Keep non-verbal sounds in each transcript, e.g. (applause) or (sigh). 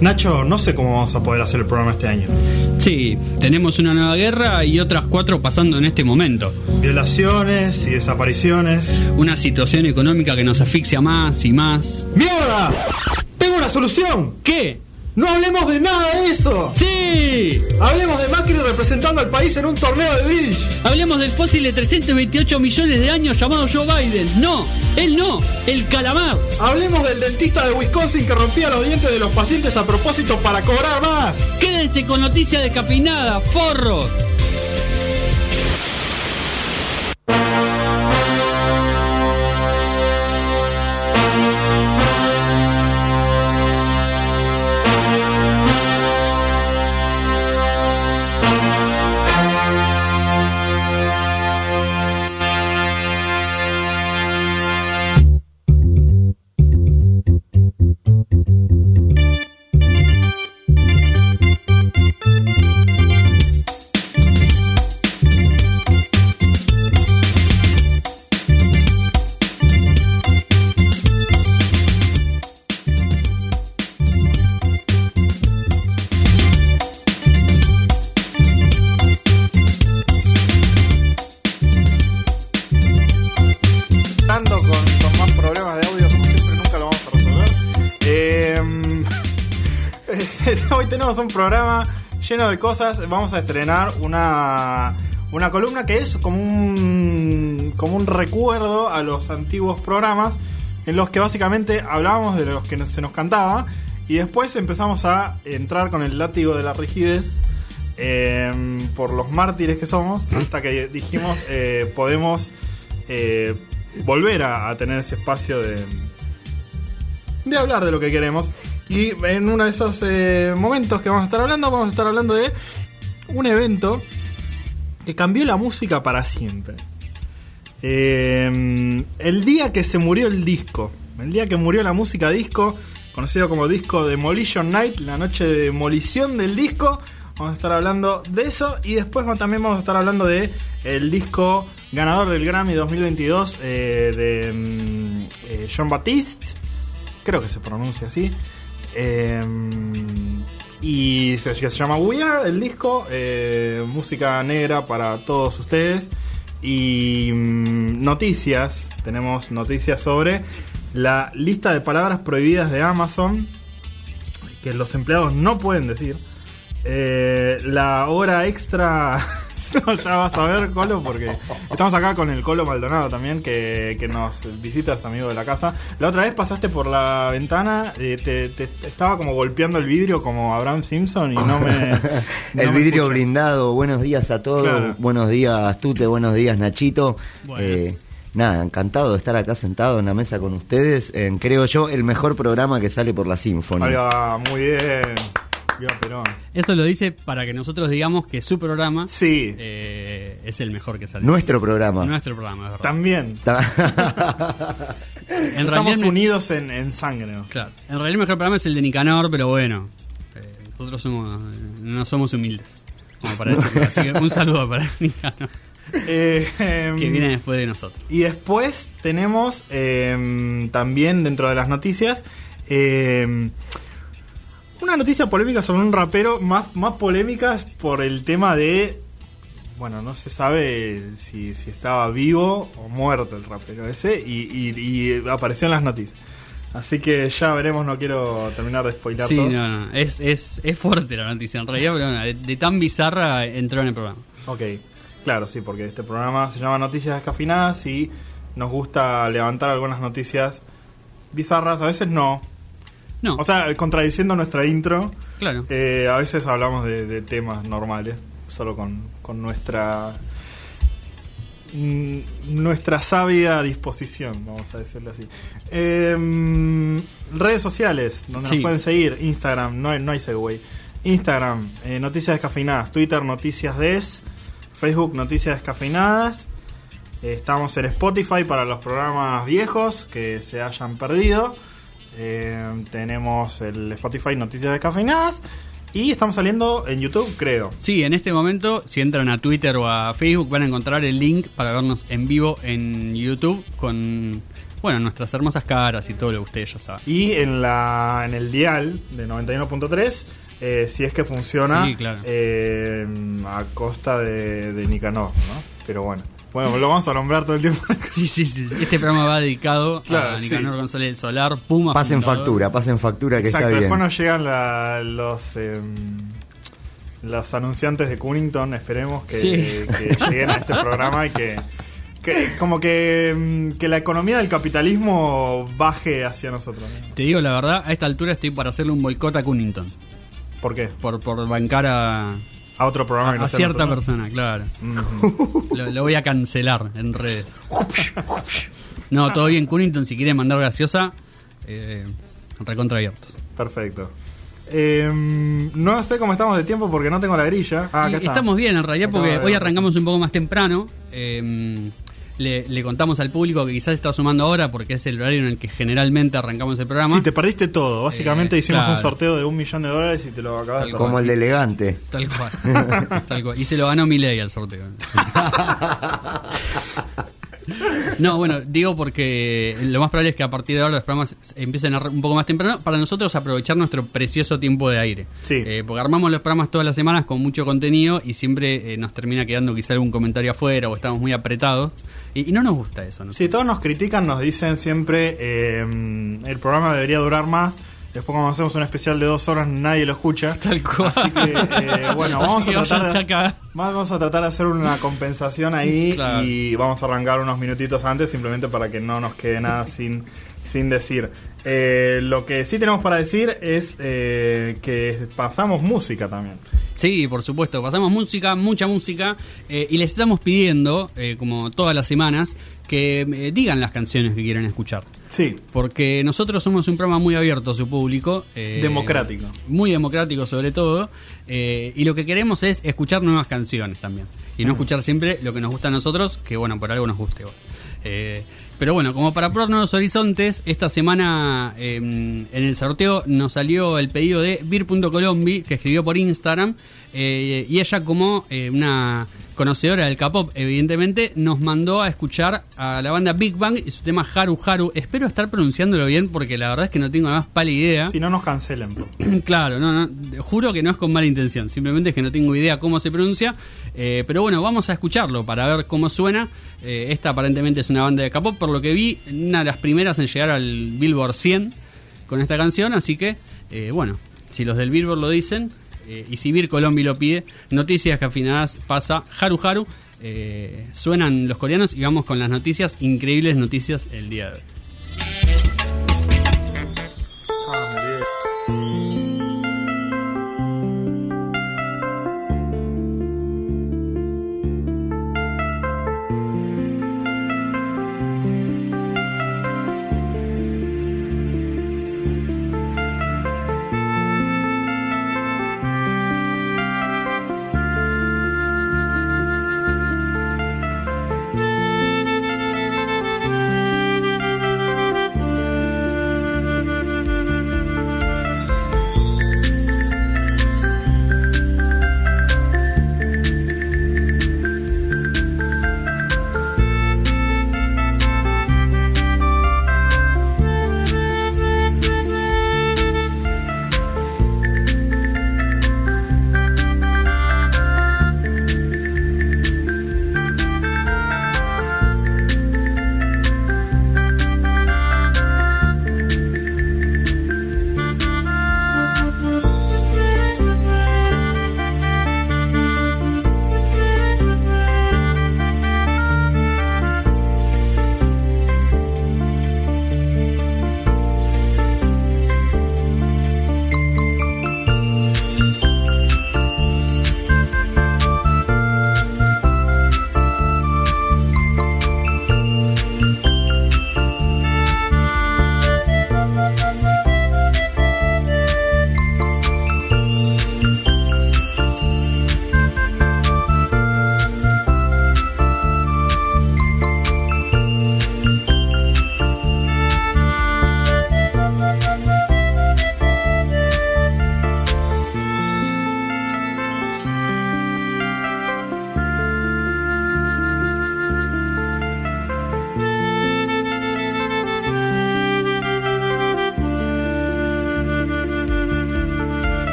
Nacho, no sé cómo vamos a poder hacer el programa este año. Sí, tenemos una nueva guerra y otras cuatro pasando en este momento. Violaciones y desapariciones. Una situación económica que nos asfixia más y más. ¡Mierda! ¡Tengo una solución! ¿Qué? ¡No hablemos de nada de eso! ¡Sí! Hablemos de Macri representando al país en un torneo de bridge. Hablemos del fósil de 328 millones de años llamado Joe Biden. No, él no, el calamar. Hablemos del dentista de Wisconsin que rompía los dientes de los pacientes a propósito para cobrar más. Quédense con noticias descapinadas, forros. Lleno de cosas. Vamos a estrenar una, una columna que es como un, como un recuerdo a los antiguos programas en los que básicamente hablábamos de los que se nos cantaba y después empezamos a entrar con el látigo de la rigidez eh, por los mártires que somos hasta que dijimos eh, podemos eh, volver a, a tener ese espacio de, de hablar de lo que queremos. Y en uno de esos eh, momentos que vamos a estar hablando, vamos a estar hablando de un evento que cambió la música para siempre. Eh, el día que se murió el disco, el día que murió la música disco, conocido como disco Demolition Night, la noche de demolición del disco. Vamos a estar hablando de eso y después también vamos a estar hablando de el disco ganador del Grammy 2022 eh, de mm, eh, Jean Baptiste, creo que se pronuncia así. Eh, y se llama We Are, el disco, eh, música negra para todos ustedes. Y mm, noticias, tenemos noticias sobre la lista de palabras prohibidas de Amazon que los empleados no pueden decir. Eh, la hora extra, (laughs) (laughs) no, ya vas a ver, Colo, porque estamos acá con el Colo Maldonado también, que, que nos visita, es amigo de la casa. La otra vez pasaste por la ventana, eh, te, te- estaba como golpeando el vidrio como Abraham Simpson y no me... (laughs) no el me vidrio blindado, buenos días a todos, Claro. buenos días Tute, buenos días Nachito. Eh, nada, encantado de estar acá sentado en la mesa con ustedes, en, creo yo, el mejor programa que sale por la Symphony. Ahí va, muy bien. Viva Perón. Eso lo dice para que nosotros digamos que su programa Sí, eh, es el mejor que sale. Nuestro programa. Nuestro programa, es verdad. también. Ta- (laughs) En Estamos realidad, unidos en, en sangre. Claro. En realidad el mejor programa es el de Nicanor, pero bueno. eh, nosotros somos, no somos humildes. Como para decirlo. (laughs) Así que un saludo para (laughs) Nicanor, Eh, em, que viene después de nosotros. Y después tenemos em, también dentro de las noticias em, una noticia polémica sobre un rapero, más, más polémicas por el tema de, bueno, no se sabe si, si estaba vivo o muerto el rapero ese y, y- y apareció en las noticias. Así que ya veremos, no quiero terminar de spoiler Sí, todo. no, no. Es, es, es fuerte la noticia en realidad, pero bueno, de, de tan bizarra entró en el programa. Ok, claro, sí, porque este programa se llama Noticias Descafinadas y nos gusta levantar algunas noticias bizarras, a veces no. No, O sea, contradiciendo nuestra intro, claro. eh, a veces hablamos de, de temas normales, solo con, con nuestra mm, nuestra sabia disposición, vamos a decirlo así. Em, redes sociales, donde Sí. nos pueden seguir, Instagram, no hay, no hay segue. Instagram, eh, Noticias Descafeinadas, Twitter, Noticias Des, Facebook, Noticias Descafeinadas. Eh, estamos en Spotify para los programas viejos que se hayan perdido. Eh, tenemos el Spotify Noticias Descafeinadas. Y estamos saliendo en YouTube, creo. Sí, en este momento, si entran a Twitter o a Facebook, van a encontrar el link para vernos en vivo en YouTube con bueno, nuestras hermosas caras y todo lo que ustedes ya saben. Y en la en el dial de 91.3, eh, si es que funciona Sí, claro. eh, a costa de, de Nicanor, ¿no? Pero bueno. Bueno, lo vamos a nombrar todo el tiempo. (laughs) Sí, sí, sí. Este programa va dedicado Claro, a sí. Nicanor González del Solar, Puma. Pasen fundador. factura, pasen factura que Exacto, está bien. después nos llegan la- los eh, los anunciantes de Cunnington, esperemos que, Sí. que lleguen a este programa y que, que como que, mm, que la economía del capitalismo baje hacia nosotros. ¿no? Te digo la verdad, a esta altura estoy para hacerle un boicot a Cunnington. ¿Por qué? Por, por bancar a, A otro programa que no a cierta nosotros. persona, claro. Lo, lo voy a cancelar en redes. No, todo bien, Cunnington, si quiere mandar gaseosa, eh, recontra abiertos. Perfecto. Eh, no sé cómo estamos de tiempo porque no tengo la grilla. Ah, Y acá está. estamos bien en realidad porque hoy arrancamos un poco más temprano. Eh, le, le contamos al público que quizás está sumando ahora porque es el horario en el que generalmente arrancamos el programa. Sí, te perdiste todo. Básicamente Eh, hicimos un sorteo de un millón de dólares y te lo acabas de. Como el de elegante. Tal cual. (laughs) Tal cual. Y se lo ganó Milei al sorteo. (laughs) No, bueno, digo porque lo más probable es que a partir de ahora los programas empiecen a un poco más temprano para nosotros aprovechar nuestro precioso tiempo de aire. Sí. Eh, porque armamos los programas todas las semanas con mucho contenido y siempre eh, nos termina quedando quizá algún comentario afuera o estamos muy apretados. Y, y no nos gusta eso. ¿no? Sí, todos nos critican, nos dicen siempre eh, el programa debería durar más. Después cuando hacemos un especial de dos horas nadie lo escucha. Tal cual. Así que, eh, (laughs) bueno, vamos Así a, tratar de, vamos a tratar de hacer una compensación ahí (laughs) Claro. y vamos a arrancar unos minutitos antes simplemente para que no nos quede nada (laughs) sin, sin decir. Eh, lo que sí tenemos para decir es eh, que pasamos música también. Sí, por supuesto. Pasamos música, mucha música. eh, y les estamos pidiendo, como todas las semanas, que digan las canciones que quieren escuchar. Sí, Porque nosotros somos un programa muy abierto a su público. democrático. Muy democrático sobre todo. y lo que queremos es escuchar nuevas canciones también. Y no escuchar siempre lo que nos gusta a nosotros, que bueno, por algo nos guste. Eh, pero bueno, como para probar nuevos horizontes, esta semana eh, en el sorteo nos salió el pedido de Vir.colombi, que escribió por Instagram. eh, y ella, como eh, una conocedora del K-pop, evidentemente, nos mandó a escuchar a la banda Big Bang y su tema Haru Haru. Espero estar pronunciándolo bien porque la verdad es que no tengo más pálida idea. Si no nos cancelen. bro. (clears throat) Claro, no, no, juro que no es con mala intención, simplemente es que no tengo idea cómo se pronuncia. eh, pero bueno, vamos a escucharlo para ver cómo suena. Eh, esta aparentemente es una banda de K-pop, por lo que vi, una de las primeras en llegar al Billboard 100 con esta canción. Así que, eh, bueno, si los del Billboard lo dicen eh, y si Vir Colombi lo pide, noticias que afinadas pasa Haru Haru. eh, suenan los coreanos y vamos con las noticias, increíbles noticias el día de hoy.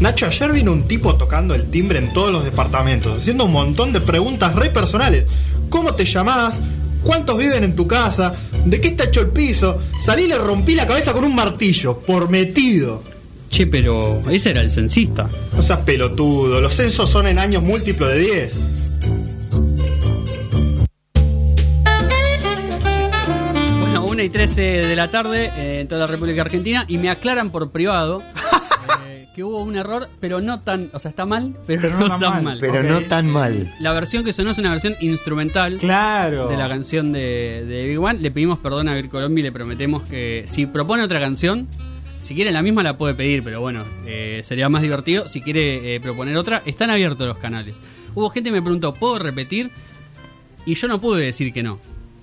Nacho, ayer vino un tipo tocando el timbre en todos los departamentos, haciendo un montón de preguntas re personales. ¿Cómo te llamás? ¿Cuántos viven en tu casa? ¿De qué está hecho el piso? Salí y le rompí la cabeza con un martillo, por metido. Che, pero ese era el censista. No seas pelotudo, los censos son en años múltiplos de 10. Bueno, 1 y 13 de la tarde eh, en toda la República Argentina y me aclaran por privado que hubo un error, pero no tan. O sea, está mal, pero, no, tan mal. Pero no tan mal. La versión que sonó es una versión instrumental. Claro. de la canción de, de Big One. Le pedimos perdón a Vir Colombia y le prometemos que si propone otra canción, si quiere la misma la puede pedir, pero bueno, eh, sería más divertido. Si quiere eh, proponer otra, están abiertos los canales. Hubo gente que me preguntó, ¿puedo repetir? Y yo no pude decir que no.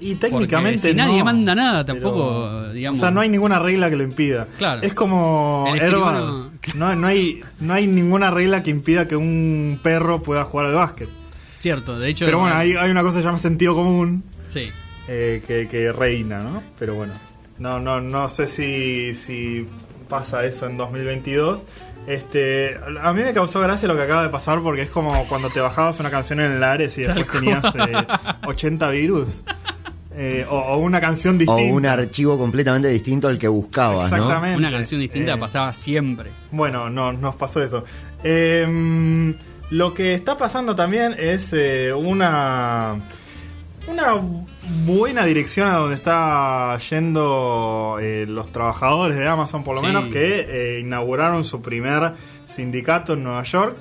Y técnicamente Porque si nadie no, manda nada, pero- tampoco, digamos. O sea, no hay ninguna regla que lo impida. Claro. Es como escribano- No, no, hay, no hay ninguna regla que impida que un perro pueda jugar al básquet. Cierto, de hecho. Pero bueno, hay, hay una cosa que se llama sentido común Sí. eh, que, que reina, ¿no? Pero bueno, no, no, no sé si, si pasa eso en 2022. Este, a mí me causó gracia lo que acaba de pasar porque es como cuando te bajabas una canción en el Ares y después tenías eh, 80 virus. (laughs) Eh, o, o una canción O distinta. un archivo completamente distinto al que buscabas, ¿no? Exactamente. Una canción distinta Eh, pasaba siempre. Bueno, no, nos pasó eso. Eh, lo que está pasando también es eh, una una buena dirección a donde está yendo eh, los trabajadores de Amazon, por lo Sí. menos, que eh, inauguraron su primer sindicato en Nueva York.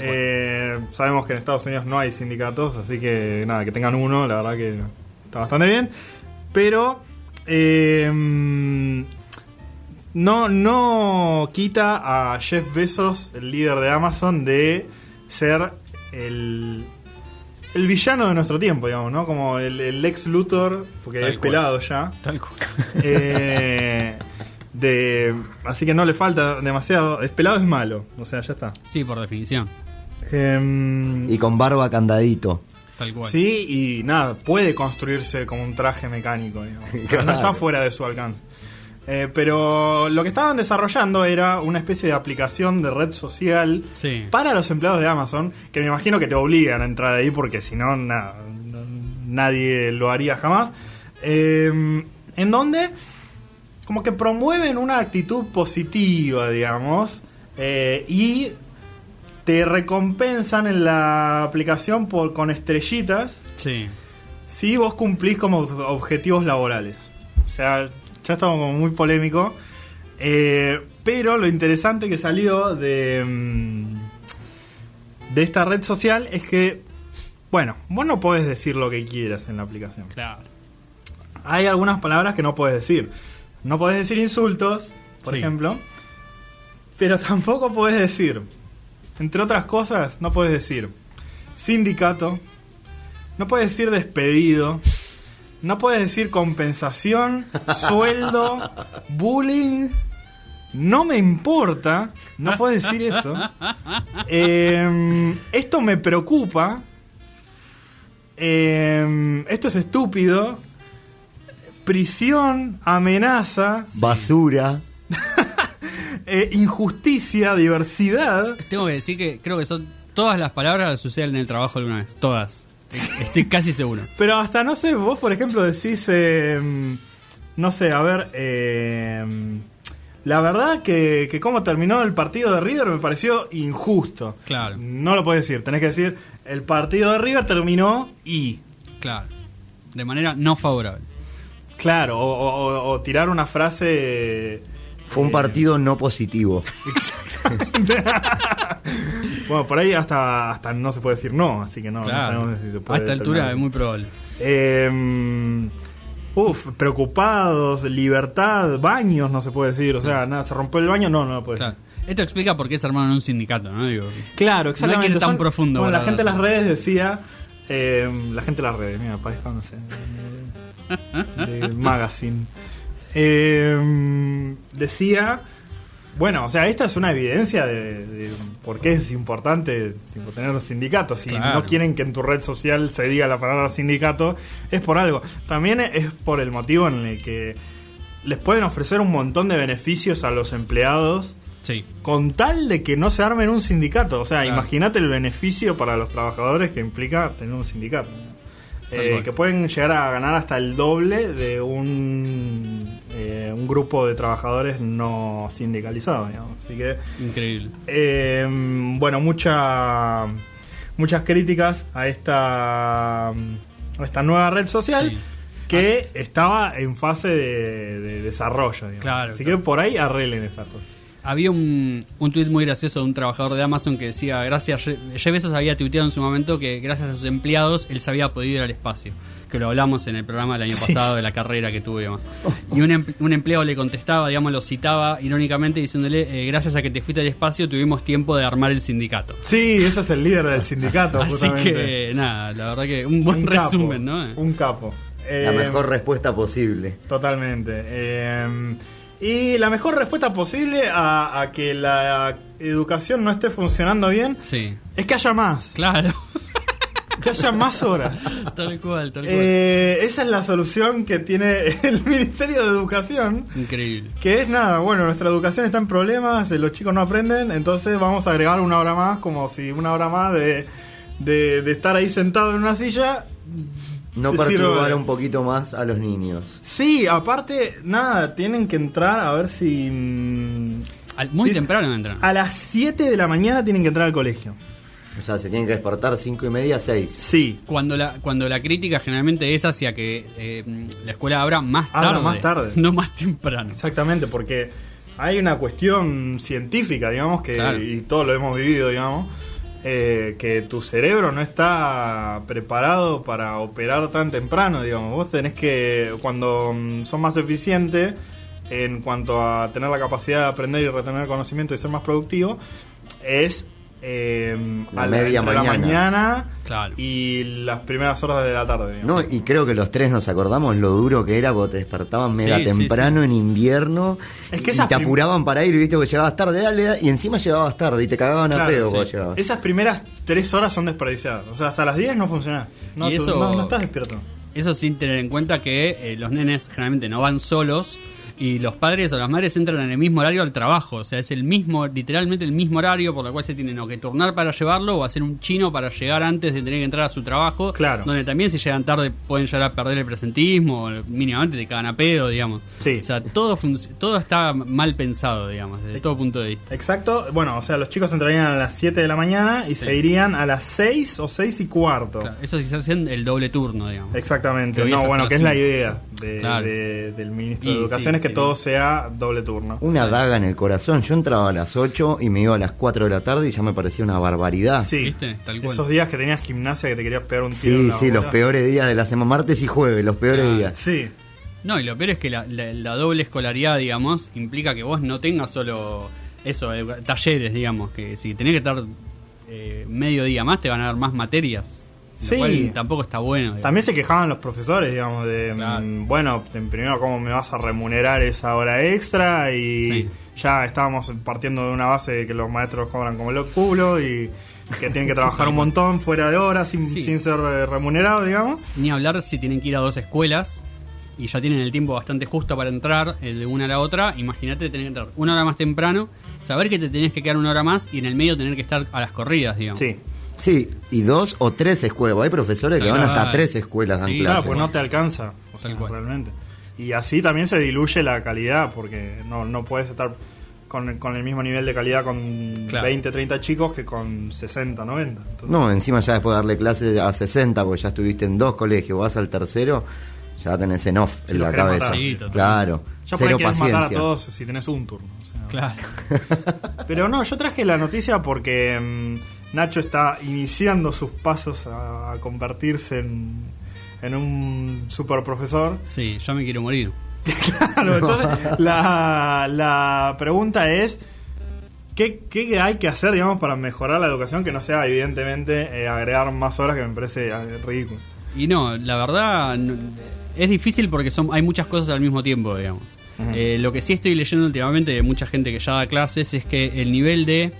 Eh, sabemos que en Estados Unidos no hay sindicatos, así que nada, que tengan uno, la verdad que está bastante bien. Pero eh, no, no quita a Jeff Bezos, el líder de Amazon, de ser el, el villano de nuestro tiempo, digamos, ¿no? Como el, el ex Luthor, porque Tal es cual. pelado ya. Tal cual. Eh, de, así que no le falta demasiado. Es pelado es malo, o sea, ya está. Sí, por definición. Em, Y con barba candadito. Tal cual. Sí, y nada, puede construirse como un traje mecánico, digamos. O sea, no está fuera de su alcance. Eh, pero lo que estaban desarrollando era una especie de aplicación de red social Sí. para los empleados de Amazon, que me imagino que te obligan a entrar ahí porque si no, na- no- nadie lo haría jamás. Eh, en donde como que promueven una actitud positiva, digamos, eh, y te recompensan en la aplicación por, con estrellitas Sí. si vos cumplís como objetivos laborales. O sea, ya estamos como muy polémico. Eh, pero lo interesante que salió de, mm, de esta red social es que, bueno, vos no podés decir lo que quieras en la aplicación. Claro. Hay algunas palabras que no podés decir. No podés decir insultos, por Sí. ejemplo. Pero (laughs) tampoco podés decir, entre otras cosas, no podés decir sindicato, no puedes decir despedido, no puedes decir compensación, (laughs) sueldo, bullying. No me importa, no puedes decir eso. Eh, esto me preocupa. Eh, esto es estúpido. Prisión, amenaza, Basura. Eh, injusticia, diversidad. Tengo que decir que creo que son todas las palabras que suceden en el trabajo alguna vez. Todas. Estoy casi seguro. (laughs) Pero hasta, no sé, vos por ejemplo decís, eh, no sé, a ver, eh, la verdad que, que cómo terminó el partido de River me pareció injusto. Claro. No lo puedes decir, tenés que decir, el partido de River terminó y... Claro. De manera no favorable. Claro, o, o- o- o tirar una frase... Fue un eh, partido no positivo. (laughs) bueno, por ahí hasta, hasta no se puede decir no, así que no, no sabemos si se A puede esta altura terminar. es muy probable. Eh, uf, preocupados, libertad, baños, no se puede decir. O sea, nada, se rompió el baño, no, no lo puede Claro. decir. Esto explica por qué se armaron un sindicato, ¿no? Digo, Claro, No hay que ir tan Son- profundo, Bueno, la gente de las redes decía. eh, la gente de las redes, mira, parezco, no sé. De, de (laughs) magazine. Eh, decía. Bueno, o sea, esta es una evidencia de, de por qué es importante tipo, tener un sindicato. Si Claro. no quieren que en tu red social se diga la palabra sindicato, es por algo. También es por el motivo en el que les pueden ofrecer un montón de beneficios a los empleados Sí. con tal de que no se armen un sindicato. O sea, Claro. imagínate el beneficio para los trabajadores que implica tener un sindicato. Eh, que pueden llegar a ganar hasta el doble de un, eh, un grupo de trabajadores no sindicalizados. digamos. Así que Increíble. eh, bueno, mucha, muchas críticas a esta, a esta nueva red social Sí. que estaba en fase de, de desarrollo. digamos. Claro, Así claro. que por ahí arreglen estas cosas. Había un, un tuit muy gracioso de un trabajador de Amazon que decía, gracias, Je- Jeff Bezos había tuiteado en su momento que gracias a sus empleados él se había podido ir al espacio. Que lo hablamos en el programa del año pasado de la carrera que tuve y demás. Y un, em- un empleado le contestaba, digamos, lo citaba irónicamente diciéndole, eh, gracias a que te fuiste al espacio tuvimos tiempo de armar el sindicato. Sí, ese es el líder del sindicato, (laughs) Así justamente. que nada, la verdad que un buen Un capo, resumen, ¿no? Un capo. La Eh, mejor respuesta posible. Totalmente. Eh, y la mejor respuesta posible a, a que la educación no esté funcionando bien Sí, es que haya más. claro. (laughs) Que haya más horas. tal cual, tal cual. Eh, esa es la solución que tiene el (laughs) Ministerio de Educación. Increíble. Que es nada, bueno, nuestra educación está en problemas, eh, los chicos no aprenden, entonces vamos a agregar una hora más, como si una hora más de, de, de estar ahí sentado en una silla. No perturbar un poquito más a los niños. Sí, aparte, nada, tienen que entrar a ver si. mm, Al- muy Sí, temprano entran. A las 7 de la mañana tienen que entrar al colegio. O sea, se tienen que despertar cinco y media, seis. Sí. Cuando la, cuando la crítica generalmente es hacia que eh, la escuela abra más Abra tarde. más tarde. (laughs) No más temprano. Exactamente, porque hay una cuestión científica, digamos, que Claro. y todos lo hemos vivido, digamos, eh, que tu cerebro no está preparado para operar tan temprano, digamos. Vos tenés que, cuando mm, sos más eficiente en cuanto a tener la capacidad de aprender y retener conocimiento y ser más productivo, es eh, La a media entre la mañana. mañana Claro. y las primeras horas de la tarde. digamos. No, y creo que los tres nos acordamos lo duro que era porque te despertaban mega Sí, sí, temprano en invierno Es que y te apuraban para ir, viste, que llegabas tarde, dale, dale, y encima llegabas tarde y te cagaban a pedo sí. cuando llegabas. Esas primeras tres horas son desperdiciadas. O sea, hasta las 10 no funciona. No, no, no estás despierto. Eso sin tener en cuenta que eh, los nenes generalmente no van solos y los padres o las madres entran en el mismo horario al trabajo. O sea, es el mismo, literalmente el mismo horario por el cual se tienen o que turnar para llevarlo o hacer un chino para llegar antes de tener que entrar a su trabajo. Claro. Donde también si llegan tarde pueden llegar a perder el presentismo, o mínimamente te cagan a pedo, digamos. Sí. O sea, todo, todo está mal pensado, digamos, desde todo punto de vista. Exacto. Bueno, o sea, los chicos entrarían a las 7 de la mañana y Sí. se irían a las 6 o 6 y cuarto. Claro, eso sí se hacen el doble turno, digamos. Exactamente. No, bueno, que es la idea de- Claro. de- del ministro Y de Educación, sí, es que sí. todo sea doble turno. Una daga en el corazón. Yo entraba a las 8 y me iba a las 4 de la tarde y ya me parecía una barbaridad. Sí. ¿Viste? Tal cual. Esos días que tenías gimnasia que te querías pegar un tiro. en Sí, la sí, los peores días de la semana, martes y jueves, los peores Claro. días. Sí. No, y lo peor es que la, la- la doble escolaridad, digamos, implica que vos no tengas solo eso, educa- talleres, digamos, que si tenés que estar eh, medio día más te van a dar más materias. Lo Sí. cual tampoco está bueno. digamos. También se quejaban los profesores, digamos, de, Claro. mm, bueno, en primero, ¿cómo me vas a remunerar esa hora extra? Y Sí. ya estábamos partiendo de una base de que los maestros cobran como el culo y que tienen que trabajar un montón fuera de horas sin, Sí. sin ser eh, remunerados, digamos. Ni hablar si tienen que ir a dos escuelas y ya tienen el tiempo bastante justo para entrar de una a la otra. Imagínate tener que entrar una hora más temprano, saber que te tenés que quedar una hora más y en el medio tener que estar a las corridas, digamos. Sí, Sí, y dos o tres escuelas. Hay profesores que van hasta tres escuelas dan Sí, claro, clase. pues no te alcanza, o sea, realmente. Y así también se diluye la calidad, porque no, no puedes estar con, con el mismo nivel de calidad con Claro. 20, 30 chicos que con 60, 90. Entonces, No, encima ya después de darle clase a 60, porque ya estuviste en dos colegios, vas al tercero, ya tenés en off Si en la cabeza. matar. Sí, totalmente. claro, Ya por ahí cero querés matar a paciencia. todos si tenés un turno. o sea. Claro. Pero no, yo traje la noticia porque mm, Nacho está iniciando sus pasos a, convertirse en, en un super profesor. Sí, yo me quiero morir. (laughs) Claro, entonces la, la pregunta es, ¿qué, ¿qué hay que hacer, digamos, para mejorar la educación que no sea, evidentemente, eh, agregar más horas que me parece eh, ridículo? Y no, la verdad no- es difícil porque son hay muchas cosas al mismo tiempo, digamos. Eh, lo que sí estoy leyendo últimamente de mucha gente que ya da clases es que el nivel de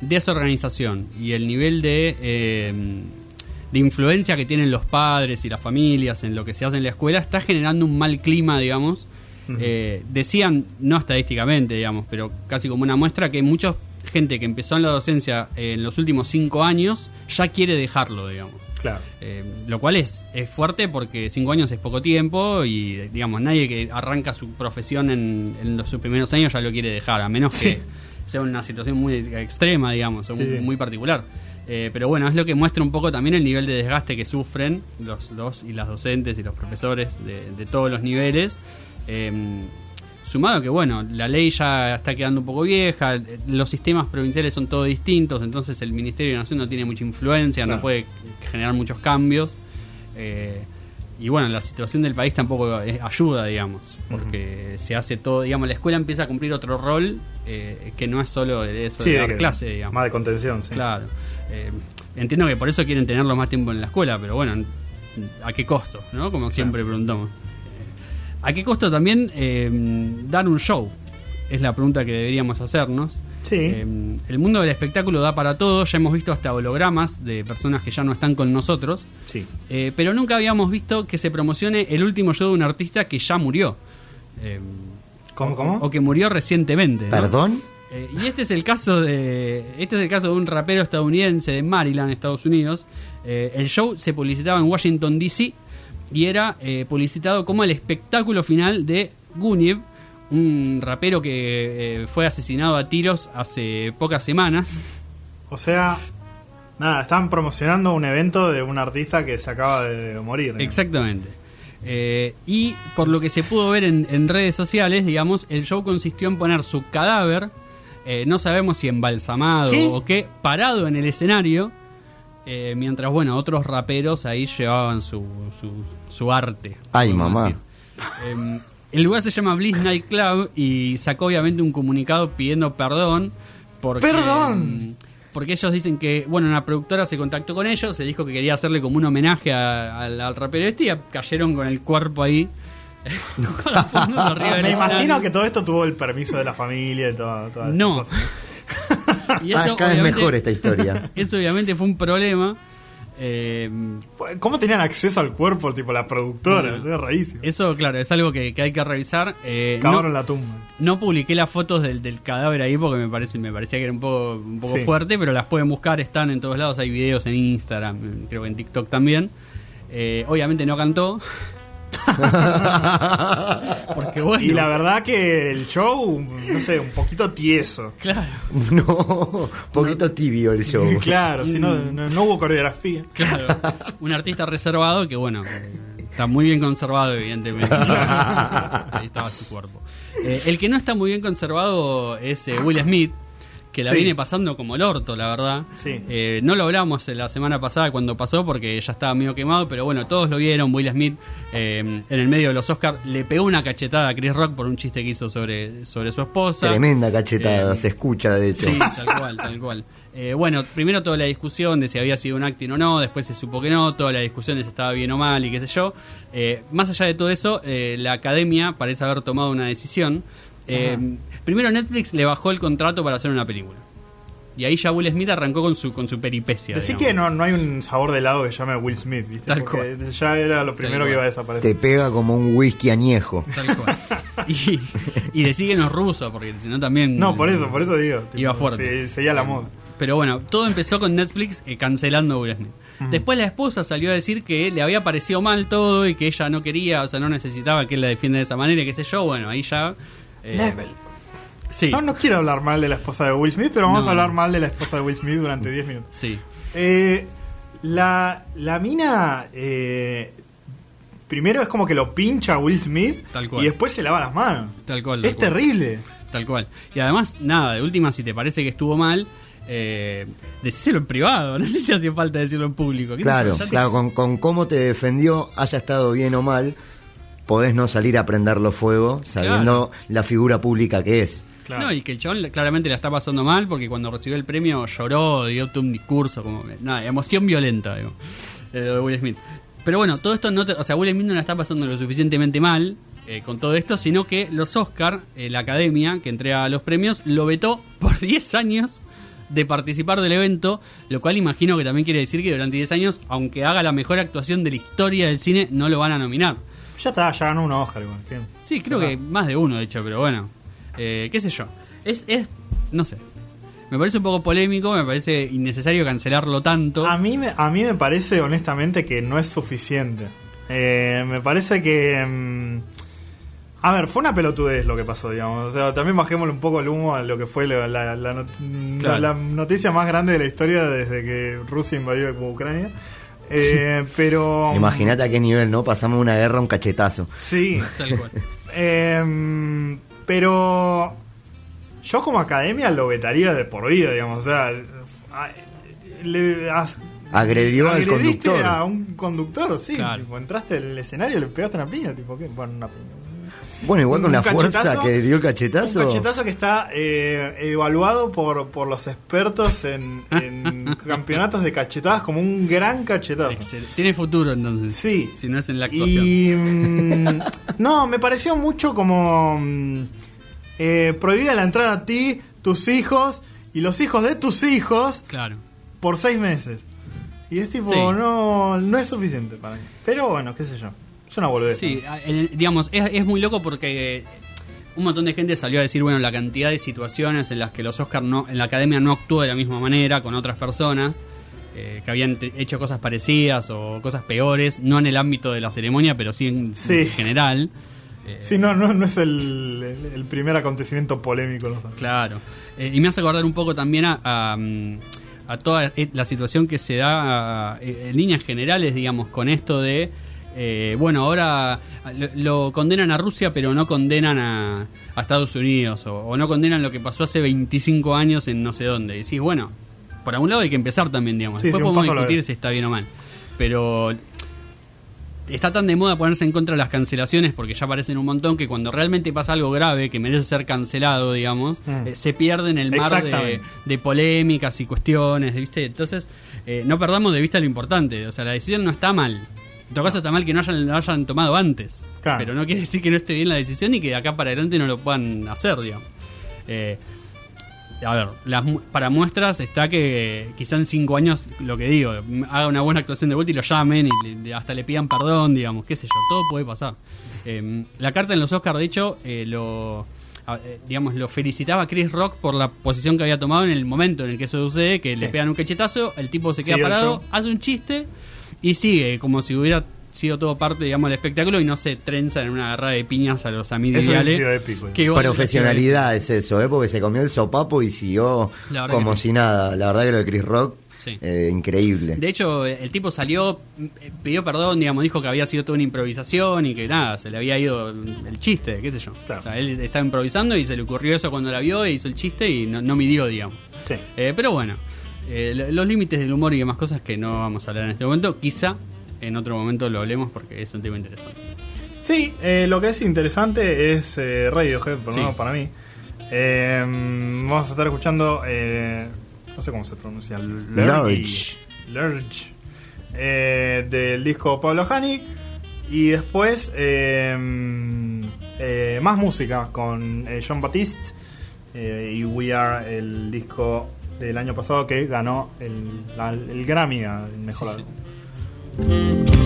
desorganización y el nivel de, eh, de influencia que tienen los padres y las familias en lo que se hace en la escuela está generando un mal clima, digamos, eh, decían, no estadísticamente, digamos, pero casi como una muestra, que mucha gente que empezó en la docencia en los últimos cinco años ya quiere dejarlo, digamos. Claro. Eh, lo cual es, es fuerte porque cinco años es poco tiempo y, digamos, nadie que arranca su profesión en, en los sus primeros años ya lo quiere dejar, a menos que (laughs) sea una situación muy extrema, digamos, o Sí, muy, sí. muy particular. Eh, pero bueno, es lo que muestra un poco también el nivel de desgaste que sufren los, los y las docentes y los profesores de, de todos los niveles. Eh, sumado que, bueno, la ley ya está quedando un poco vieja, los sistemas provinciales son todos distintos, entonces el Ministerio de Nación no tiene mucha influencia, Claro. no puede generar muchos cambios. Eh, y bueno, la situación del país tampoco ayuda, digamos, porque se hace todo, digamos, la escuela empieza a cumplir otro rol eh, que no es solo eso Sí, de dar clase, digamos. Más de contención, sí. Claro. Eh, entiendo que por eso quieren tenerlo más tiempo en la escuela, pero bueno, ¿a qué costo? ¿no? Como siempre preguntamos. Eh, ¿A qué costo también eh, dar un show? Es la pregunta que deberíamos hacernos. Sí. Eh, el mundo del espectáculo da para todo, ya hemos visto hasta hologramas de personas que ya no están con nosotros, Sí. eh, pero nunca habíamos visto que se promocione el último show de un artista que ya murió. Eh, ¿Cómo, cómo? o que murió recientemente. ¿no? ¿Perdón? Eh, y este es el caso de este es el caso de un rapero estadounidense de Maryland, Estados Unidos. Eh, el show se publicitaba en Washington D.C. y era eh, publicitado como el espectáculo final de Gunib, un rapero que eh, fue asesinado a tiros hace pocas semanas. O sea, nada, están promocionando un evento de un artista que se acaba de morir. digamos. Exactamente. Eh, y por lo que se pudo ver en, en redes sociales, digamos, el show consistió en poner su cadáver, eh, no sabemos si embalsamado ¿Qué? o qué, parado en el escenario, eh, mientras, bueno, otros raperos ahí llevaban su, su, su arte. Ay, mamá. El lugar se llama Bliss Night Club y sacó obviamente un comunicado pidiendo perdón. Porque, ¡Perdón! mm, Porque ellos dicen que, bueno, una productora se contactó con ellos, se dijo que quería hacerle como un homenaje a- al, al rapero este y cayeron con el cuerpo ahí. (laughs) con la Me imagino que todo esto tuvo el permiso de la familia y todo. No. cosas. (laughs) Y Ah, eso, cada vez mejor esta historia. (laughs) Eso obviamente fue un problema. Eh, ¿Cómo tenían acceso al cuerpo, tipo la productora? No. Eso es rarísimo. eso, claro, es algo que, que hay que revisar. Eh, no- Cavaron la tumba. No publiqué las fotos del, del cadáver ahí porque me parece me parecía que era un poco, un poco Sí. fuerte, pero las pueden buscar, están en todos lados, hay videos en Instagram, creo que en TikTok también. Eh, obviamente no cantó. (laughs) porque bueno, Y la verdad que el show, no sé, un poquito tieso. claro, (laughs) No, poquito tibio el show. (laughs) Claro, si no, no, hubo coreografía. claro, un artista reservado que bueno, está muy bien conservado evidentemente. ahí estaba su cuerpo. Eh, el que no está muy bien conservado es eh, Will Smith, que la Sí. viene pasando como el orto, la verdad. Sí. Eh, no lo hablamos la semana pasada cuando pasó porque ya estaba medio quemado, pero bueno, todos lo vieron. Will Smith eh, en el medio de los Oscars le pegó una cachetada a Chris Rock por un chiste que hizo sobre, sobre su esposa. Tremenda cachetada, Eh, se escucha de hecho. Sí, tal cual, tal cual. Eh, bueno, primero toda la discusión de si había sido un acting o no, después se supo que no, toda la discusión de si estaba bien o mal y qué sé yo. Eh, más allá de todo eso, eh, la academia parece haber tomado una decisión. Eh, primero Netflix le bajó el contrato para hacer una película. Y ahí ya Will Smith arrancó con su, con su peripecia. Decí digamos. que no, no hay un sabor de helado que llame Will Smith, ¿viste? Tal Porque ya era lo primero que iba a Te desaparecer. pega como un whisky añejo. Tal cual. (laughs) y, y decí que no es ruso, porque si no también... No, por eso, por eso digo. Iba fuerte. se- Seguía la moda. Pero bueno, todo empezó con Netflix eh, cancelando a Will Smith. Después la esposa salió a decir que le había parecido mal todo y que ella no quería, o sea, no necesitaba que él la defienda de esa manera, y qué sé yo. Bueno, ahí ya. Eh, Level. Sí, No, no quiero hablar mal de la esposa de Will Smith, pero vamos No, a hablar mal de la esposa de Will Smith durante 10 minutos. sí. Eh, la, la mina. eh, primero es como que lo pincha a Will Smith Tal cual. y después se lava las manos. Tal cual. tal Es cual, terrible. Tal cual. Y además, nada, de última, si te parece que estuvo mal, eh, decíselo en privado. (laughs) No sé si hace falta decirlo en público. ¿Qué sé Claro, claro, con, con cómo te defendió, haya estado bien o mal, podés no salir a prenderlo fuego sabiendo la figura pública que es. Claro. No, y que el chabón claramente la está pasando mal porque cuando recibió el premio lloró, dio todo un discurso, como nada, emoción violenta, digo, eh, de Will Smith. Pero bueno, todo esto no te- o sea, Will Smith no la está pasando lo suficientemente mal eh, con todo esto, sino que los Oscar, eh, la academia que entrega los premios, lo vetó por (laughs) 10 años de participar del evento, lo cual imagino que también quiere decir que durante 10 años, aunque haga la mejor actuación de la historia del cine, no lo van a nominar. Ya está, ya ganó un Oscar. igual. Sí, creo que más de uno, de hecho, pero bueno. Eh, ¿Qué sé yo? Es, es, no sé. Me parece un poco polémico, me parece innecesario cancelarlo tanto. A mí, me, a mí me parece honestamente que no es suficiente. Eh, me parece que... mm, a ver, fue una pelotudez lo que pasó, digamos. O sea, también bajémosle un poco el humo a lo que fue la, la- la not- Claro. la noticia más grande de la historia desde que Rusia invadió Ucrania. Eh, Pero... Imagínate a qué nivel, ¿no? Pasamos una guerra a un cachetazo. Sí. (laughs) Tal cual. Em, pero yo como academia lo vetaría de por vida, digamos. O sea, a- le has- Agredió al agrediste conductor. a un conductor, sí. Claro. tipo, entraste al escenario y le pegaste una piña, tipo, ¿qué? Bueno, una piña. Bueno, igual con la fuerza cachetazo, que dio el cachetazo. Un cachetazo que está eh, evaluado por, por los expertos en, en (laughs) campeonatos de cachetadas como un gran cachetazo. Excelente. Tiene futuro entonces. Sí. Si no es en la actuación. Y. mm, no, me pareció mucho como. mm, eh, prohibida la entrada a ti, tus hijos y los hijos de tus hijos Claro. por seis meses. Y es tipo, Sí. no, no es suficiente para mí. Pero bueno, qué sé yo. Es una boludez. Sí, digamos, es, es muy loco porque un montón de gente salió a decir, bueno, la cantidad de situaciones en las que los Oscars no, en la academia no actuó de la misma manera con otras personas, eh, que habían hecho cosas parecidas o cosas peores, no en el ámbito de la ceremonia, pero sí en, Sí. en general. Eh, Sí, no, no, no es el, el- el primer acontecimiento polémico. ¿no? Claro. Eh, y me hace acordar un poco también a, a, mm, a toda eh, la situación que se da eh, en líneas generales, digamos, con esto de, eh, bueno, ahora lo, lo condenan a Rusia, pero no condenan a, a Estados Unidos, o, o no condenan lo que pasó hace 25 años en no sé dónde. Y decís, bueno, por algún lado hay que empezar también, digamos. Sí, Después sí, podemos discutir si está bien o mal. Pero está tan de moda ponerse en contra de las cancelaciones porque ya aparecen un montón que cuando realmente pasa algo grave que merece ser cancelado, digamos, Mm. eh, se pierde en el mar de, de polémicas y cuestiones, ¿viste? Entonces, eh, no perdamos de vista lo importante. O sea, la decisión no está mal. En todo caso, está mal que no hayan, lo hayan tomado antes. Claro. Pero no quiere decir que no esté bien la decisión y que de acá para adelante no lo puedan hacer, digamos. Eh, a ver, las para muestras está que quizá en cinco años, lo que digo, haga una buena actuación de vuelta y lo llamen y le- hasta le pidan perdón, digamos, qué sé yo, todo puede pasar. Eh, la carta en los Oscars, de hecho, eh, lo, eh, digamos, lo felicitaba a Chris Rock por la posición que había tomado en el momento en el que eso sucede, que le pegan un cachetazo, el tipo se queda parado, hace un chiste y sigue, como si hubiera sido todo parte, digamos, del espectáculo y no se trenza en una agarrada de piñas a los amigos Eso hubiese sido épico. que igual- Profesionalidad es eso, ¿eh? porque se comió el sopapo y siguió como sí. si nada. La verdad que lo de Chris Rock, Sí. eh, increíble. De hecho, el tipo salió, eh, pidió perdón, digamos, dijo que había sido toda una improvisación y que nada, se le había ido el chiste, qué sé yo. Claro. O sea, él estaba improvisando y se le ocurrió eso cuando la vio e hizo el chiste y no, no midió, digamos. Sí. Eh, pero bueno, eh, lo- los límites del humor y demás cosas que no vamos a hablar en este momento, quizá en otro momento lo hablemos porque es un tema interesante. Sí, eh, lo que es interesante es eh, Radiohead, por lo Sí. menos para mí. Eh, vamos a estar escuchando, eh, no sé cómo se pronuncia, Lurch. Lurch, eh, del disco Pablo Hani. Y después eh, eh, más música con eh, John Batiste eh, y We Are, el disco del año pasado que ganó el, la- el Grammy al mejor álbum.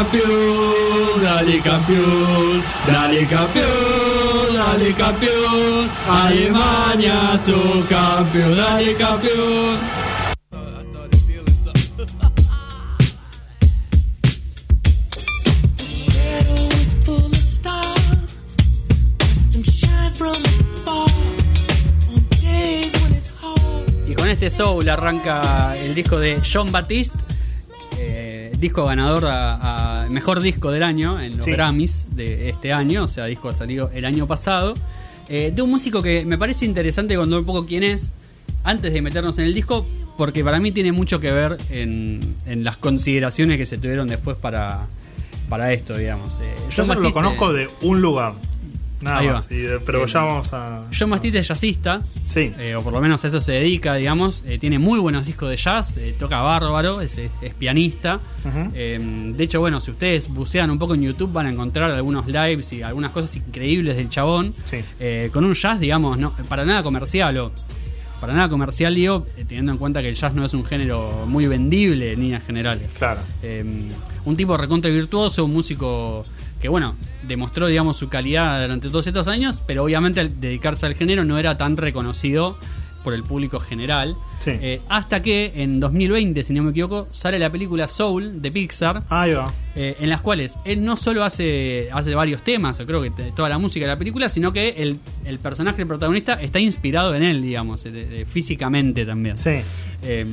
Campeón, dale campeón, dale campeón, dale campeón, Alemania su campeón, dale campeón. Y con este soul arranca el disco de John Baptiste, eh, disco ganador a, a mejor disco del año en los Sí. Grammys de este año, o sea, disco ha salido el año pasado, eh, de un músico que me parece interesante cuando un poco quién es, antes de meternos en el disco, porque para mí tiene mucho que ver en, en las consideraciones que se tuvieron después para, para esto, digamos. Eh, Yo solo lo conozco de un lugar. Nada Ahí más. va. y de- pero Eh, ya vamos a. John Baptiste es jazzista, Sí. eh, o por lo menos a eso se dedica, digamos. Eh, tiene muy buenos discos de jazz, eh, toca bárbaro, es, es- es pianista. Eh, de hecho, bueno, si ustedes bucean un poco en YouTube van a encontrar algunos lives y algunas cosas increíbles del chabón. Sí. Eh, con un jazz, digamos, no para nada comercial o para nada comercial, digo, eh, teniendo en cuenta que el jazz no es un género muy vendible en líneas generales. Claro. Eh, un tipo recontra virtuoso, un músico que, bueno, demostró, digamos, su calidad durante todos estos años, pero obviamente al dedicarse al género no era tan reconocido por el público general. Sí. Eh, hasta que en 2020, si no me equivoco, sale la película Soul de Pixar, Ahí va. eh, en las cuales él no solo hace, hace varios temas, creo que toda la música de la película, sino que el, el personaje el protagonista está inspirado en él, digamos, de- físicamente también. Sí. Eh,